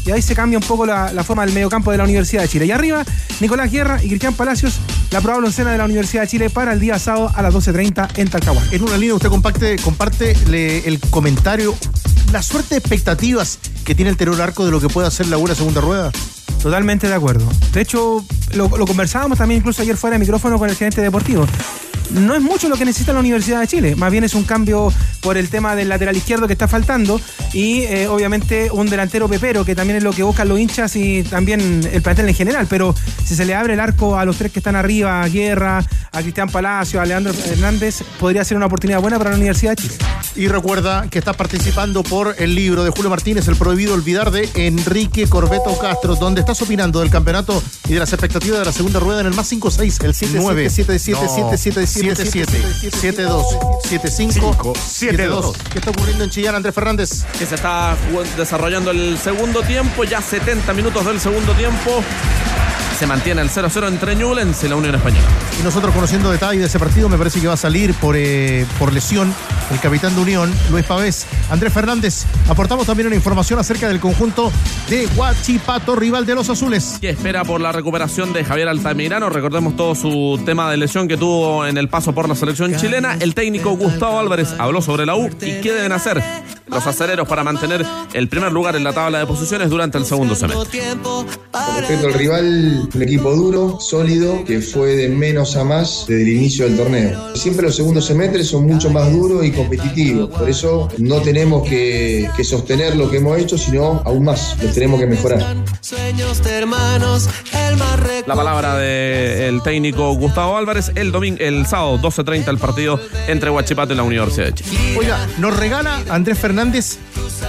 Y ahí se cambia un poco la, la forma del mediocampo de la Universidad de Chile. Y arriba, Nicolás Guerra y Cristian Palacios, la probable oncena de la Universidad de Chile para el día sábado a las 12.30 en Talcahuano. En una línea usted comparte, comparte le- el comentario, la suerte de expectativas que tiene el Terror Arco de lo que puede hacer la U en la segunda rueda. Totalmente de acuerdo. De hecho, lo, lo conversábamos también incluso ayer fuera de micrófono con el gerente deportivo. No es mucho lo que necesita la Universidad de Chile, más bien es un cambio por el tema del lateral izquierdo que está faltando y eh, obviamente un delantero pepero que también es lo que buscan los hinchas y también el plantel en general. Pero si se le abre el arco a los tres que están arriba, a Guerra, a Cristian Palacio, a Leandro Hernández, podría ser una oportunidad buena para la Universidad de Chile. Y recuerda que está participando por el libro de Julio Martínez, El Prohibido Olvidar, de Enrique Corbeto Castro, donde estás opinando del campeonato y de las expectativas de la segunda rueda en el más 56, el 9 72 ¿Qué está ocurriendo en Chillán, Andrés Fernández? que se está desarrollando el segundo tiempo, ya 70 minutos del segundo tiempo. Se mantiene el 0-0 entre Newlands y la Unión Española. Y nosotros conociendo detalles de ese partido, me parece que va a salir por, eh, por lesión el capitán de Unión, Luis Pavés. Andrés Fernández, aportamos también una información acerca del conjunto de Huachipato, rival de los azules. Que espera por la recuperación de Javier Altamirano. Recordemos todo su tema de lesión que tuvo en el paso por la selección chilena. El técnico Gustavo Álvarez habló sobre la U y qué deben hacer los acereros para mantener el primer lugar en la tabla de posiciones durante el segundo semestre. Respecto al rival, un equipo duro, sólido, que fue de menos a más desde el inicio del torneo. Siempre los segundos semestres son mucho más duros y competitivos, por eso no tenemos que, que sostener lo que hemos hecho, sino aún más, lo tenemos que mejorar. La palabra del técnico Gustavo Álvarez el domingo, el sábado 12.30 el partido entre Huachipato y la Universidad de Chile. Oiga, nos regala Andrés Fernández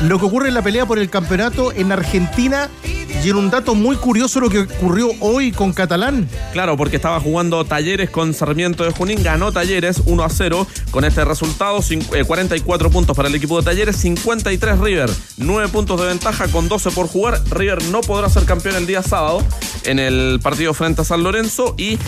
lo que ocurre en la pelea por el campeonato en Argentina y en un dato muy curioso lo que ocurrió hoy con Catalán. Claro, porque estaba jugando Talleres con Sarmiento de Junín, ganó Talleres 1 a 0 con este resultado, 44 puntos para el equipo de Talleres, 53 River, 9 puntos de ventaja con 12 por jugar. River no podrá ser campeón el día sábado en el partido frente a San Lorenzo y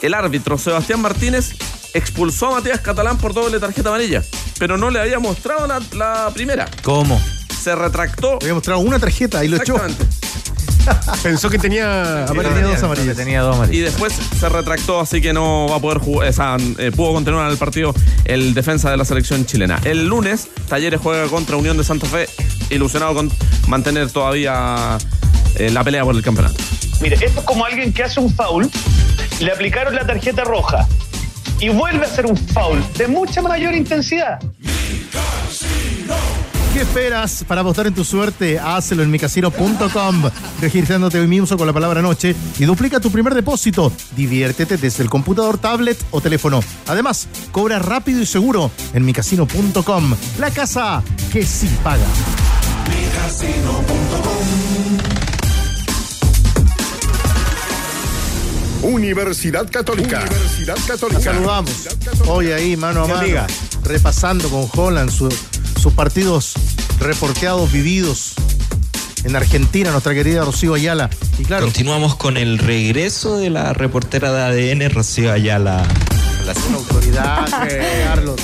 el árbitro Sebastián Martínez expulsó a Matías Catalán por doble tarjeta amarilla, pero no le había mostrado la, la primera. ¿Cómo? Se retractó. Le había mostrado una tarjeta y lo echó. Pensó que tenía, dos amarillas. Tenía dos amarillas. Y después se retractó, así que no va a poder jugar, o sea, eh, pudo continuar en el partido el defensa de la selección chilena. El lunes, Talleres juega contra Unión de Santa Fe, ilusionado con mantener todavía eh, la pelea por el campeonato. Mire, esto es como alguien que hace un foul, le aplicaron la tarjeta roja y vuelve a hacer un foul de mucha mayor intensidad. ¿Qué esperas para apostar en tu suerte? Hazlo en micasino.com, registrándote hoy mismo con la palabra noche y duplica tu primer depósito. Diviértete desde el computador, tablet o teléfono. Además, cobra rápido y seguro en micasino.com. La casa que sí paga. Universidad Católica. Universidad Católica. saludamos. Hoy ahí, mano a mano, repasando con Holland su- sus partidos reporteados, vividos en Argentina, nuestra querida Rocío Ayala. Y claro, Continuamos con el regreso de la reportera de ADN, Rocío Ayala. una autoridad, [LAUGHS] Carlos.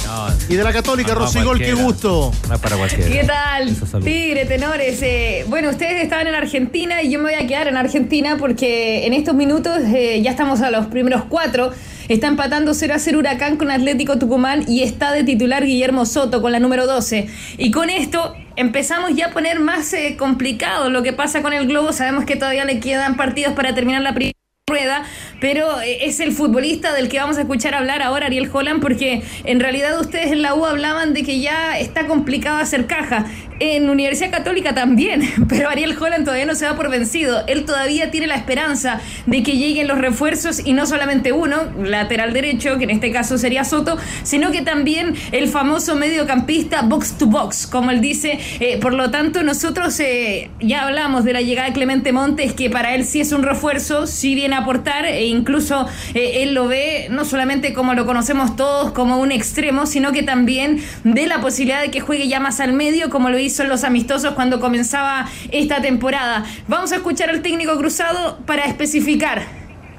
Y de la Católica, No, Rosigol, qué gusto. No para cualquiera. ¿Qué tal? Tigre, tenores. Eh, bueno, ustedes estaban en Argentina y yo me voy a quedar en Argentina porque en estos minutos eh, ya estamos a los primeros cuatro. Está empatando 0 a 0 Huracán con Atlético Tucumán y está de titular Guillermo Soto con la número 12. Y con esto empezamos ya a poner más eh, complicado lo que pasa con el Globo. Sabemos que todavía le quedan partidos para terminar la primera rueda, pero eh, es el futbolista del que vamos a escuchar hablar ahora, Ariel Holland, porque en realidad ustedes en la U hablaban de que ya está complicado hacer caja. En Universidad Católica también, [LAUGHS] pero Ariel Holland todavía no se va por vencido. Él todavía tiene la esperanza de que lleguen los refuerzos y no solamente uno, lateral derecho, que en este caso sería Soto, sino que también el famoso mediocampista box to box, como él dice. Eh, por lo tanto, nosotros eh, ya hablamos de la llegada de Clemente Montes, que para él sí es un refuerzo, sí viene aportar, e incluso eh, él lo ve no solamente como lo conocemos todos, como un extremo, sino que también de la posibilidad de que juegue ya más al medio, como lo hizo en los amistosos cuando comenzaba esta temporada. Vamos a escuchar al técnico cruzado para especificar.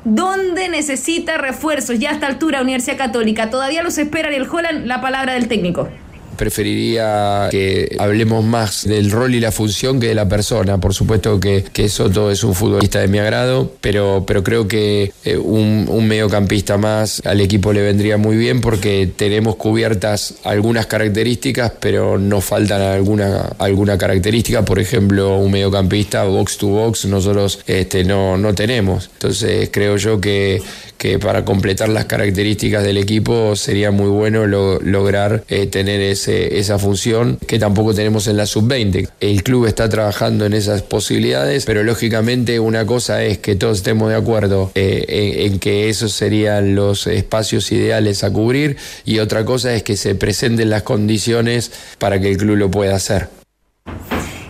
¿Dónde necesita refuerzos? Ya a esta altura, Universidad Católica. Todavía los espera el Holland, la palabra del técnico. Preferiría que hablemos más del rol y la función que de la persona. Por supuesto que, que Soto es un futbolista de mi agrado, pero, pero creo que eh, un, un mediocampista más al equipo le vendría muy bien porque tenemos cubiertas algunas características, pero nos faltan alguna, alguna característica. Por ejemplo, un mediocampista box to box nosotros este, no, no tenemos. Entonces creo yo que, que para completar las características del equipo sería muy bueno lo- lograr eh, tener ese, esa función que tampoco tenemos en la sub-20. El club está trabajando en esas posibilidades, pero lógicamente una cosa es que todos estemos de acuerdo eh, en, en que esos serían los espacios ideales a cubrir y otra cosa es que se presenten las condiciones para que el club lo pueda hacer.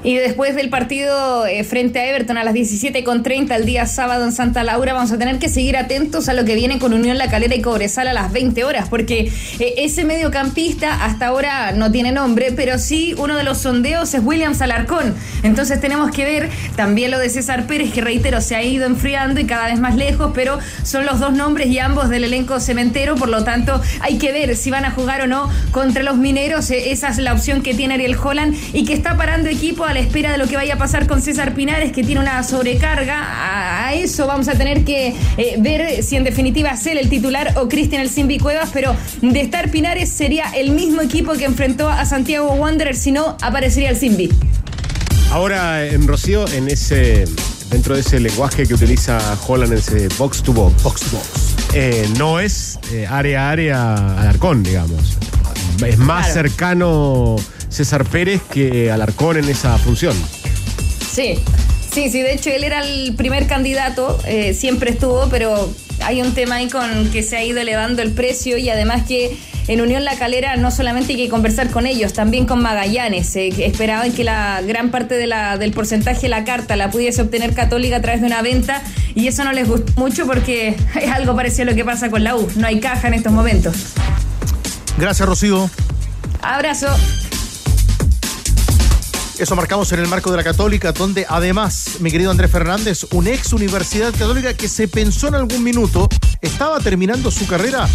Y después del partido eh, frente a Everton a las 17.30 el día sábado en Santa Laura, vamos a tener que seguir atentos a lo que viene con Unión La Calera y Cobresal a las 20 horas, porque eh, ese mediocampista hasta ahora no tiene nombre, pero sí uno de los sondeos es Williams Alarcón. Entonces tenemos que ver también lo de César Pérez, que reitero, se ha ido enfriando y cada vez más lejos, pero son los dos nombres y ambos del elenco cementero, por lo tanto hay que ver si van a jugar o no contra los mineros. Eh, Esa es la opción que tiene Ariel Holland y que está parando equipo a la espera de lo que vaya a pasar con César Pinares, que tiene una sobrecarga. A, a eso vamos a tener que eh, ver si en definitiva es él el titular o Cristian El Simbi Cuevas, pero de estar Pinares sería el mismo equipo que enfrentó a Santiago Wanderers, si no aparecería el Simbi. Ahora, en Rocío, en ese, dentro de ese lenguaje que utiliza Holland, en ese box to box, box, to box eh, no es eh, área a área Alarcón, digamos. Es más Claro. cercano César Pérez que Alarcón en esa función. Sí, sí, sí, de hecho él era el primer candidato, eh, siempre estuvo, pero hay un tema ahí con que se ha ido elevando el precio y además que en Unión La Calera no solamente hay que conversar con ellos, también con Magallanes. Eh, esperaban que la gran parte de la, del porcentaje de la carta la pudiese obtener Católica a través de una venta y eso no les gustó mucho porque [LAUGHS] es algo parecido a lo que pasa con la U. No hay caja en estos momentos. Gracias, Rocío. Abrazo. Eso marcamos en el marco de la Católica, donde además, mi querido Andrés Fernández, una ex Universidad Católica que se pensó en algún minuto, estaba terminando su carrera,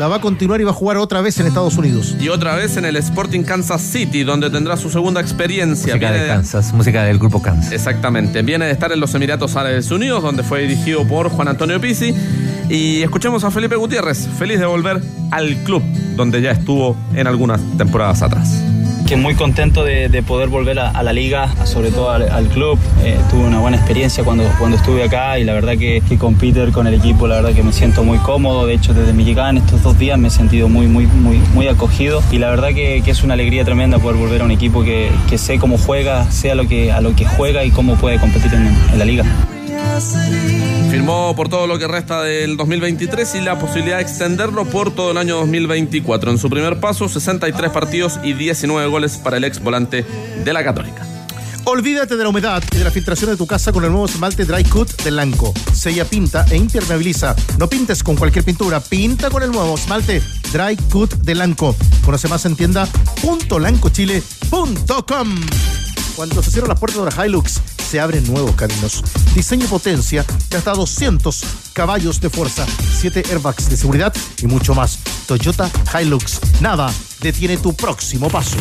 la va a continuar y va a jugar otra vez en Estados Unidos. Y otra vez en el Sporting Kansas City, donde tendrá su segunda experiencia. Música Viene de Kansas, música del grupo Kansas. Exactamente. Viene de estar en los Emiratos Árabes Unidos, donde fue dirigido por Juan Antonio Pizzi. Y escuchemos a Felipe Gutiérrez, feliz de volver al club, donde ya estuvo en algunas temporadas atrás. Que muy contento de, de poder volver a, la liga, sobre todo al, club. Eh, tuve una buena experiencia cuando, cuando estuve acá y la verdad que, que con Peter, con el equipo, la verdad que me siento muy cómodo. De hecho, desde mi en estos dos días me he sentido muy, muy, muy, acogido y la verdad que, es una alegría tremenda poder volver a un equipo que, que sé cómo juega, sé a lo que, a lo que juega y cómo puede competir en la liga. Firmó por todo lo que resta del 2023 y la posibilidad de extenderlo por todo el año 2024. En su primer paso, 63 partidos y 19 goles para el ex volante de la Católica. Olvídate de la humedad y de la filtración de tu casa con el nuevo esmalte Dry Cut de Lanco. Sella, pinta e impermeabiliza. No pintes con cualquier pintura, pinta con el nuevo esmalte Dry Cut de Lanco. Conoce más en tienda .lancochile.com. Cuando se cierran las puertas de la Hilux, se abren nuevos caminos. Diseño y potencia de hasta 200 caballos de fuerza, 7 airbags de seguridad y mucho más. Toyota Hilux. Nada detiene tu próximo paso.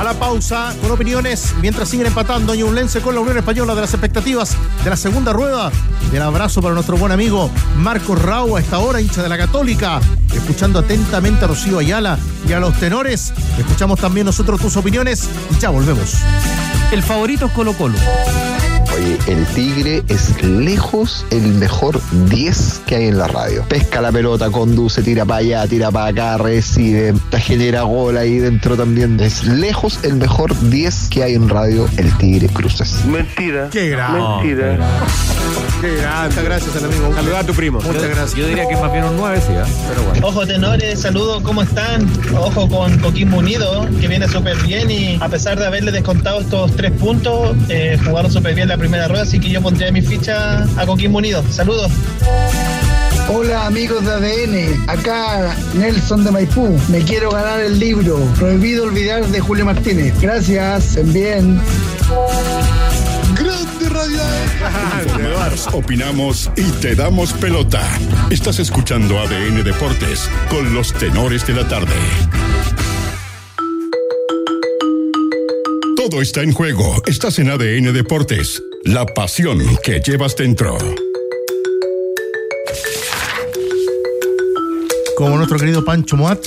A la pausa, con opiniones, mientras siguen empatando Ñublense con la Unión Española de las expectativas de la segunda rueda. Y el abrazo para nuestro buen amigo Marcos Rau, a esta hora, hincha de la Católica. Escuchando atentamente a Rocío Ayala y a los tenores. Escuchamos también nosotros tus opiniones y ya volvemos. El favorito es Colo Colo. Oye, el Tigre es lejos el mejor 10 que hay en la radio. Pesca la pelota, conduce, tira para allá, tira para acá, recibe, te genera gol ahí dentro también. Es lejos el mejor 10 que hay en radio, el Tigre Cruces. Mentira. Qué grande. Mentira. Qué grande. Muchas gracias, el amigo. Saludar a tu primo. Muchas gracias. Yo diría que más bien un 9, sí, ¿eh? pero bueno. Ojo tenores, saludos, ¿cómo están? Ojo con Coquimbo Unido, que viene súper bien y a pesar de haberle descontado estos tres puntos, eh, jugaron súper bien la primera rueda, así que yo pondría mi ficha a Coquimbo Unido. Saludos. Hola amigos de ADN, acá Nelson de Maipú. Me quiero ganar el libro Prohibido olvidar de Julio Martínez. Gracias, estén bien. Grande Radio Informamos, [LAUGHS] opinamos y te damos pelota. Estás escuchando ADN Deportes con los tenores de la tarde. Todo está en juego. Estás en ADN Deportes. La pasión que llevas dentro. como nuestro querido Pancho Moat,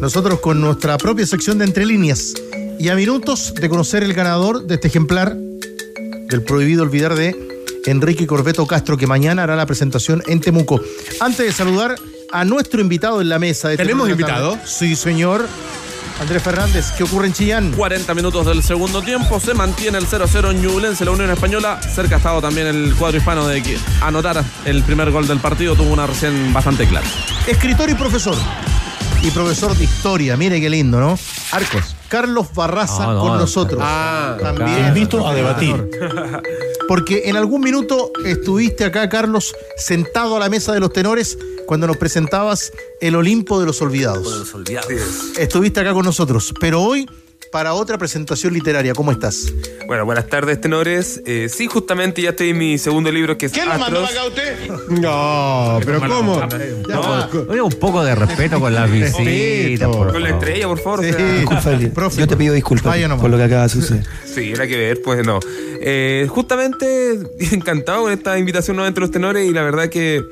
nosotros con nuestra propia sección de Entre Líneas y a minutos de conocer el ganador de este ejemplar del prohibido olvidar de Enrique Corbeto Castro, que mañana hará la presentación en Temuco. Antes de saludar a nuestro invitado en la mesa. De ¿Tenemos invitado? tarde. Sí, señor. Andrés Fernández, ¿qué ocurre en Chillán? 40 minutos del segundo tiempo, se mantiene el 0-0 en Ñublense, la Unión Española. Cerca ha estado también el cuadro hispano de que anotar el primer gol del partido, tuvo una recién bastante clara. Escritor y profesor. y profesor de historia. Mire qué lindo, ¿no? Arcos. Carlos Barraza No, no, con no. nosotros. Ah, También. Invito a debatir. Porque en algún minuto estuviste acá, Carlos, sentado a la mesa de los tenores cuando nos presentabas el Olimpo de los Olvidados. Estuviste acá con nosotros, pero hoy para otra presentación literaria. ¿Cómo estás? Bueno, buenas tardes, tenores. Eh, sí, justamente ya estoy en mi segundo libro que es ¿Quién lo mandó acá usted? No, pero ¿cómo? Oye, un poco de respeto con las visitas. por Con la estrella, por favor. o sea, [LAUGHS] Disculpa, yo te pido disculpas Vaya por lo que acaba de suceder. [LAUGHS] Sí, era que ver, pues no. Eh, justamente [LAUGHS] encantado con esta invitación nuevamente a los tenores y la verdad que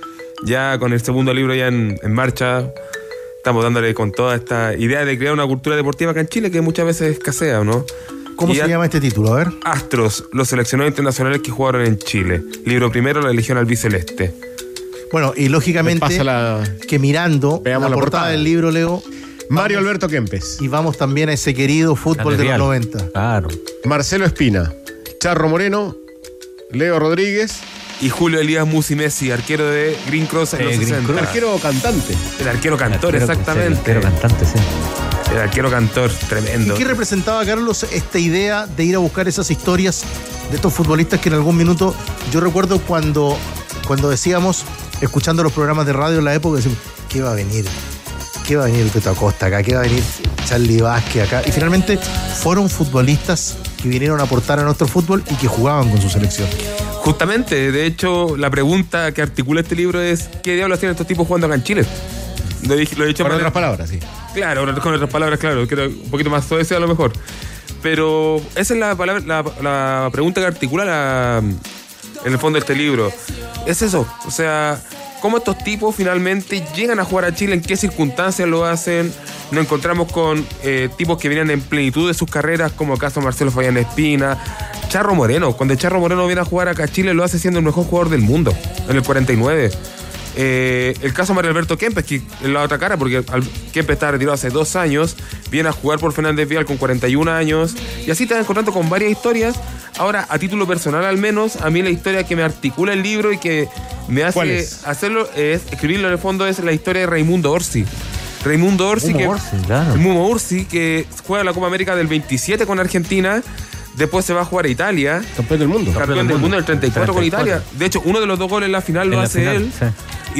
ya con el segundo libro ya en, en marcha estamos dándole con toda esta idea de crear una cultura deportiva acá en Chile que muchas veces escasea, ¿no? ¿Cómo Y se llama este título? A ver. Astros, los seleccionados internacionales que jugaron en Chile. Libro primero, La Legión Albiceleste. Bueno, y lógicamente la- que mirando Veamos la, la portada portada. del libro, Leo, Mario Alberto Kempes. y vamos también a ese querido fútbol de los Real. 90. Claro. Marcelo Espina. Charro Moreno. Leo Rodríguez. Y Julio Elías Musi Messi, arquero de Green Cross en Eh, los Green 60. Cross. Arquero cantante. El arquero cantor, Arquero- exactamente. sí, Arquero cantante, sí. El arquero cantor, ¿Y tremendo. qué representaba, Carlos, esta idea de ir a buscar esas historias de estos futbolistas que en algún minuto, yo recuerdo cuando, cuando decíamos, escuchando los programas de radio en la época, decíamos, ¿qué va a venir? ¿Qué va a venir el Peto Acosta acá? ¿Qué va a venir Charlie Vázquez acá? Y finalmente fueron futbolistas que vinieron a aportar a nuestro fútbol y que jugaban con su selección. Justamente, de hecho, la pregunta que articula este libro es: ¿qué diablos hacían estos tipos jugando acá en Chile? Lo, dije- lo he dicho Con otras palabras, sí. Claro, con otras palabras, claro, un poquito más suave a lo mejor. Pero esa es la, palabra, la, la pregunta que articula la- en el fondo de este libro. Es eso, o sea, cómo estos tipos finalmente llegan a jugar a Chile, en qué circunstancias lo hacen. Nos encontramos con eh, tipos que vienen en plenitud de sus carreras, como el caso de Marcelo Fabián Espina, Charro Moreno. Cuando Charro Moreno viene a jugar acá a Chile, lo hace siendo el mejor jugador del mundo, en el 49. Eh, el caso de Mario Alberto Kempes, que es la otra cara, porque Kempes está retirado hace dos años, viene a jugar por Fernández Vial con 41 años, y así te vas encontrando con varias historias. Ahora, a título personal al menos, a mí la historia que me articula el libro y que me ¿Cuál hace hacerlo, es, escribirlo en el fondo, es la historia de Raimundo Orsi. Raimundo Orsi, Mumo que, Orsi, claro. Mumo Orsi, que juega la Copa América del 27 con Argentina, después se va a jugar a Italia, Campeón del mundo. campeón del mundo del 34 con 34. Italia. De hecho, uno de los dos goles en la final lo la hace final, él. sí.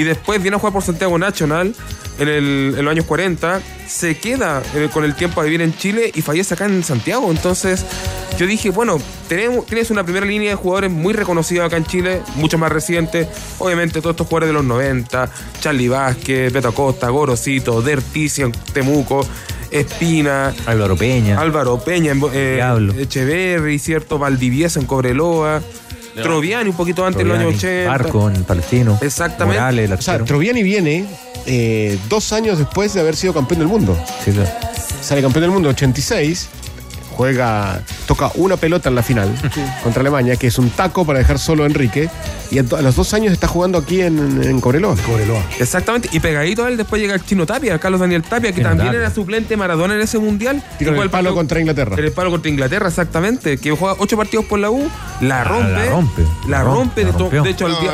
Y después viene a jugar por Santiago National en, el- en los años 40. Se queda eh, con el tiempo a vivir en Chile y fallece acá en Santiago. Entonces, yo dije, bueno, tenemos, tienes una primera línea de jugadores muy reconocidos acá en Chile, mucho más recientes. Obviamente, todos estos jugadores de los 90, Charlie Vázquez, Beto Acosta, Gorosito, Derticia, Temuco. Espina, Álvaro Peña. Álvaro Peña, en eh, Diablo. Echeverry, ¿cierto? Valdivieso en Cobreloa, Troviani un poquito antes de los años 80. Barco en Palestino. Exactamente. Morales, O sea. Troviani viene eh, dos años después de haber sido campeón del mundo. Sí, claro. Sale campeón del mundo 86. Juega, toca una pelota en la final contra Alemania, que es un taco para dejar solo a Enrique. Y a los dos años está jugando aquí en, en Cobreloa. Cobreloa. Exactamente, y pegadito a él después llega el Chino Tapia, Carlos Daniel Tapia, que Chino también Tapia. era suplente de Maradona en ese mundial. El palo contra Inglaterra. El palo contra Inglaterra, exactamente. Que juega ocho partidos por la U, la rompe. la rompe. La La rompe. de, de hecho, el día-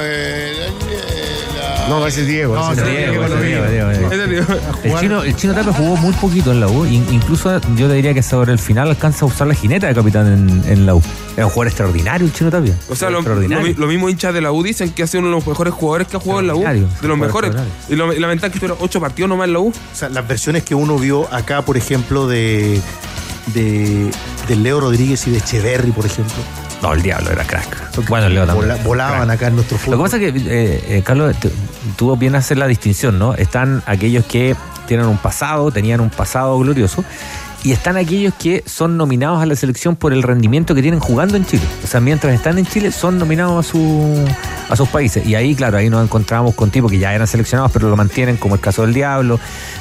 No, ese es Diego. No, ese es sí, Diego. Diego, Diego, Diego, Diego. Diego, Diego. Ese digo- El chino, el chino Tapia jugó muy poquito en la U. in- Incluso yo te diría que sobre el final alcanza a usar la jineta de capitán en, en la U. Era un jugador extraordinario el chino Tapia. O sea, lo, lo, extraordinario. mi- lo mismo hinchas de la U dicen que ha sido uno de los mejores jugadores que ha jugado en la U. De los mejores. extraordinario. Y, lo, y la ventaja es que tuvieron ocho partidos nomás en la U. O sea, las versiones que uno vio acá, por ejemplo, de, de, de Leo Rodríguez y de Echeverry, por ejemplo, No, el diablo era crack. Bueno, Leo también. vola- volaban acá en nuestro fútbol. Lo que pasa es que, eh, eh, Carlos, tuvo bien hacer la distinción, ¿no? Están aquellos que tienen un pasado, tenían un pasado glorioso, y están aquellos que son nominados a la selección por el rendimiento que tienen jugando en Chile. O sea, mientras están en Chile, son nominados a, su, a sus países. Y ahí, claro, ahí nos encontramos con tipos que ya eran seleccionados, pero lo mantienen, como el caso del Diablo.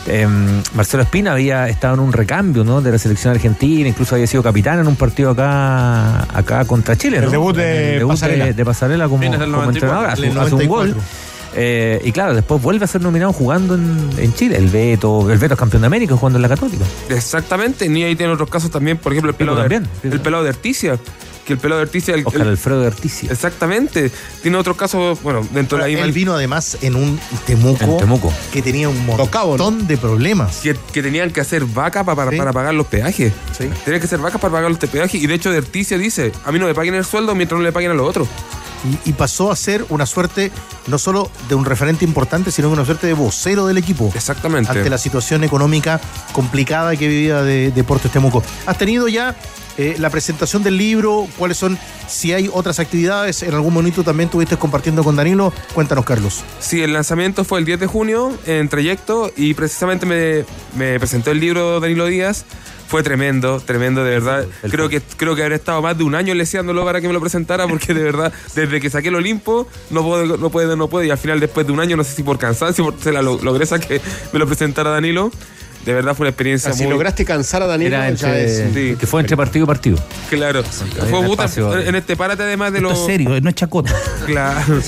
Eh, Marcelo Espina había estado en un recambio, ¿no? De la selección argentina, incluso había sido capitán en un partido acá, acá contra Chile, El ¿no? debut de El debut Pasarela. de, de Pasarela como, Fines del como 94, entrenador. Hace, en el hace un gol. 94. Eh, y claro, después vuelve a ser nominado jugando en, en Chile. El Beto, el Beto es campeón de América jugando en la Católica. Exactamente, ni ahí tienen otros casos también, por ejemplo, el pelado, de, también, sí, el pelado de Articia, que el pelado de Articia. el- Oscar el- Alfredo de Articia. Exactamente. Tiene otros casos, bueno, dentro de la misma. Él vino además en un Temuco, En Temuco. que tenía un montón de problemas. Que, que tenían que hacer vaca pa- para, para pagar los peajes. Tenían que hacer vacas para pagar los peajes. Y de hecho, de Articia dice: A mí no me paguen el sueldo mientras no le paguen a los otros. Y, y pasó a ser una suerte no solo de un referente importante, sino una suerte de vocero del equipo. Exactamente. Ante la situación económica complicada que vivía de Deportes Temuco. ¿Has tenido ya eh, la presentación del libro? ¿Cuáles son? Si hay otras actividades, en algún momento también estuviste compartiendo con Danilo. Cuéntanos, Carlos. Sí, el lanzamiento fue el 10 de junio en trayecto y precisamente me, me presentó el libro Danilo Díaz. Fue tremendo, tremendo, de verdad. Creo que, creo que habré estado más de un año leseándolo para que me lo presentara, porque de verdad, [LAUGHS] desde que saqué el Olimpo, no puedo, no puedo, no puedo. Y al final, después de un año, no sé si por cansancio, por, se la lo- logré que me lo presentara Danilo. De verdad fue una experiencia si muy. lograste cansar a Danilo, Era ya entre- es- Sí. que fue entre partido y partido. Claro. Hay Fue un puta, espacio. en este párate, además de Esto los. es serio, no es chacota. [LAUGHS] Claro.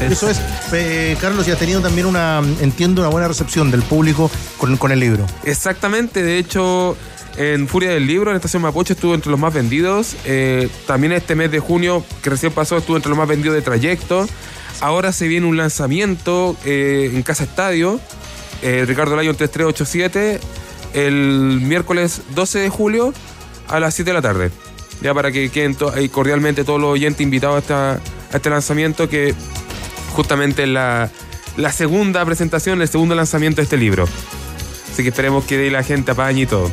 Eso es. Eh, Carlos, y has tenido también una, entiendo, una buena recepción del público con, con el libro. Exactamente, de hecho, en Furia del Libro, en Estación Mapocho, estuvo entre los más vendidos. Eh, también este mes de junio, que recién pasó, estuvo entre los más vendidos de trayecto. Ahora se viene un lanzamiento eh, en Casa Estadio, eh, Ricardo Lyon 3387, el miércoles 12 de julio a las 7 de la tarde. Ya para que queden cordialmente todos los oyentes invitados a, este lanzamiento que justamente la, la segunda presentación, el segundo lanzamiento de este libro. Así que esperemos que dé la gente apañe y todo.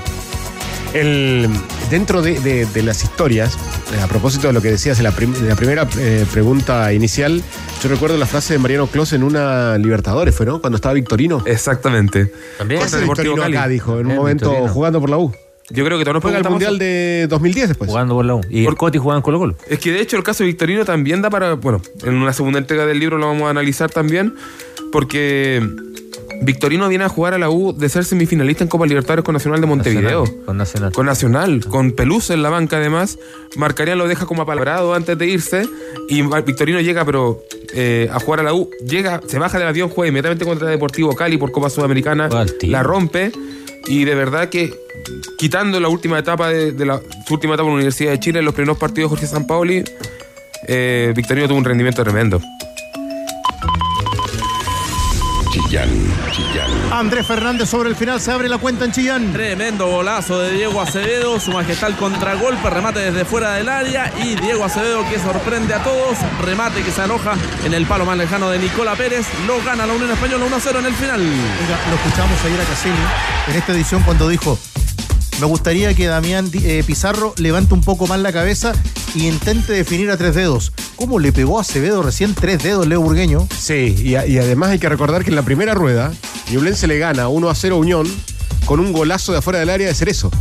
El, dentro de, de- de las historias, eh, a propósito de lo que decías en la, prim- en la primera eh, pregunta inicial, yo recuerdo la frase de Mariano Clos en una Libertadores, ¿fue, no? Cuando estaba Victorino. Exactamente. También. ¿Qué hace Victorino acá? Dijo, en un momento Victorino. jugando por la U. Yo creo que todos nos Juega el Mundial de 2010 después. Jugando por la U. Y el Coti jugaba en Colo Colo. Es que de hecho el caso de Victorino también da para. Bueno, en una segunda entrega del libro lo vamos a analizar también. Porque Victorino viene a jugar a la U de ser semifinalista en Copa Libertadores con Nacional de Montevideo. Nacional, con Nacional. Con Nacional, con Pelusa en la banca además. Marcarian lo deja como apalabrado antes de irse. Y Victorino llega, pero eh, a jugar a la U. Llega, se baja del avión, juega inmediatamente contra Deportivo Cali por Copa Sudamericana. La rompe. Y de verdad que quitando la última etapa de, de la su última etapa en la Universidad de Chile, en los primeros partidos de Jorge Sampaoli, eh, Victorino tuvo un rendimiento tremendo. Chillán, Chillán. Andrés Fernández sobre el final, se abre la cuenta en Chillán. Tremendo golazo de Diego Acevedo, su magistral contragolpe, remate desde fuera del área y Diego Acevedo que sorprende a todos, remate que se aloja en el palo más lejano de Nicola Pérez, lo gana la Unión Española 1-0 en el final. Oiga, lo escuchamos ayer a Caselli en esta edición cuando dijo, me gustaría que Damián eh, Pizarro levante un poco más la cabeza y intente definir a tres dedos. ¿Cómo le pegó a Acevedo recién tres dedos Leo Burgueño? Sí, y, y además hay que recordar que en la primera rueda, Ñublense le gana 1 a 0 a Unión con un golazo de afuera del área de Cerezo.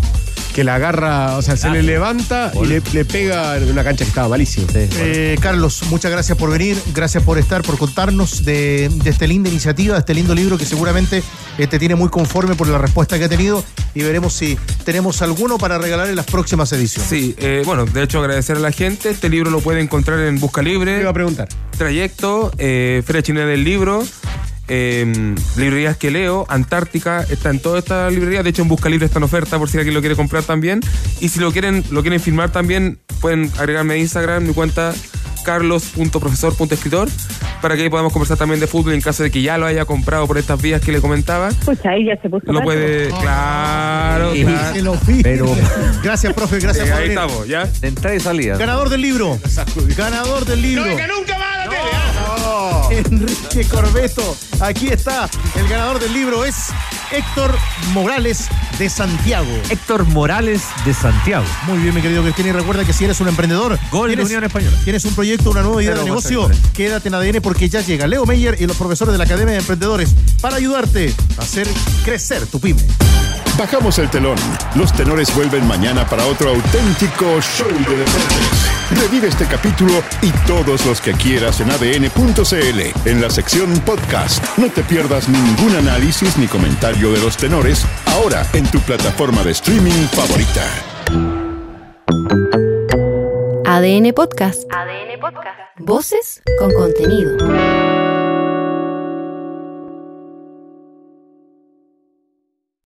Que la agarra, o sea, se le levanta y le, le pega en una cancha que estaba malísima. Eh, Carlos, muchas gracias por venir, gracias por estar, por contarnos de, de esta linda iniciativa, de este lindo libro que seguramente eh, te tiene muy conforme por la respuesta que ha tenido y veremos si tenemos alguno para regalar en las próximas ediciones. Sí, eh, bueno, de hecho agradecer a la gente. Este libro lo puede encontrar en Busca Libre. iba a preguntar. Trayecto, eh, Feria Chilena del Libro, eh, librerías que leo, Antártica, está en todas estas librerías. De hecho, en Busca Libre está en oferta por si alguien lo quiere comprar también. Y si lo quieren, lo quieren firmar también, pueden agregarme a Instagram, mi cuenta carlos.profesor.escritor para que ahí podamos conversar también de fútbol en caso de que ya lo haya comprado por estas vías que le comentaba. Pues ahí ya se puso. Lo puede, claro, Sí, claro. que lo. Pero- Gracias, profe, gracias ahí estamos, ¿ya? De entrada y salida. Ganador del libro. Ganador del libro. nunca más a la tele. Enrique Corbeto. Aquí está. El ganador del libro es Héctor Morales de Santiago. Héctor Morales de Santiago. Muy bien, mi querido Cristina. Y recuerda que si eres un emprendedor, Gol de tienes, Unión Española. tienes un proyecto, una nueva idea de negocio, quédate en ADN porque ya llega Leo Meyer y los profesores de la Academia de Emprendedores para ayudarte a hacer crecer tu pyme. Bajamos el telón. Los tenores vuelven mañana para otro auténtico show de deportes. Revive este capítulo y todos los que quieras en adn.cl en la sección podcast. No te pierdas ningún análisis ni comentario de los tenores ahora en tu plataforma de streaming favorita. ADN Podcast. ADN Podcast. Voces con contenido.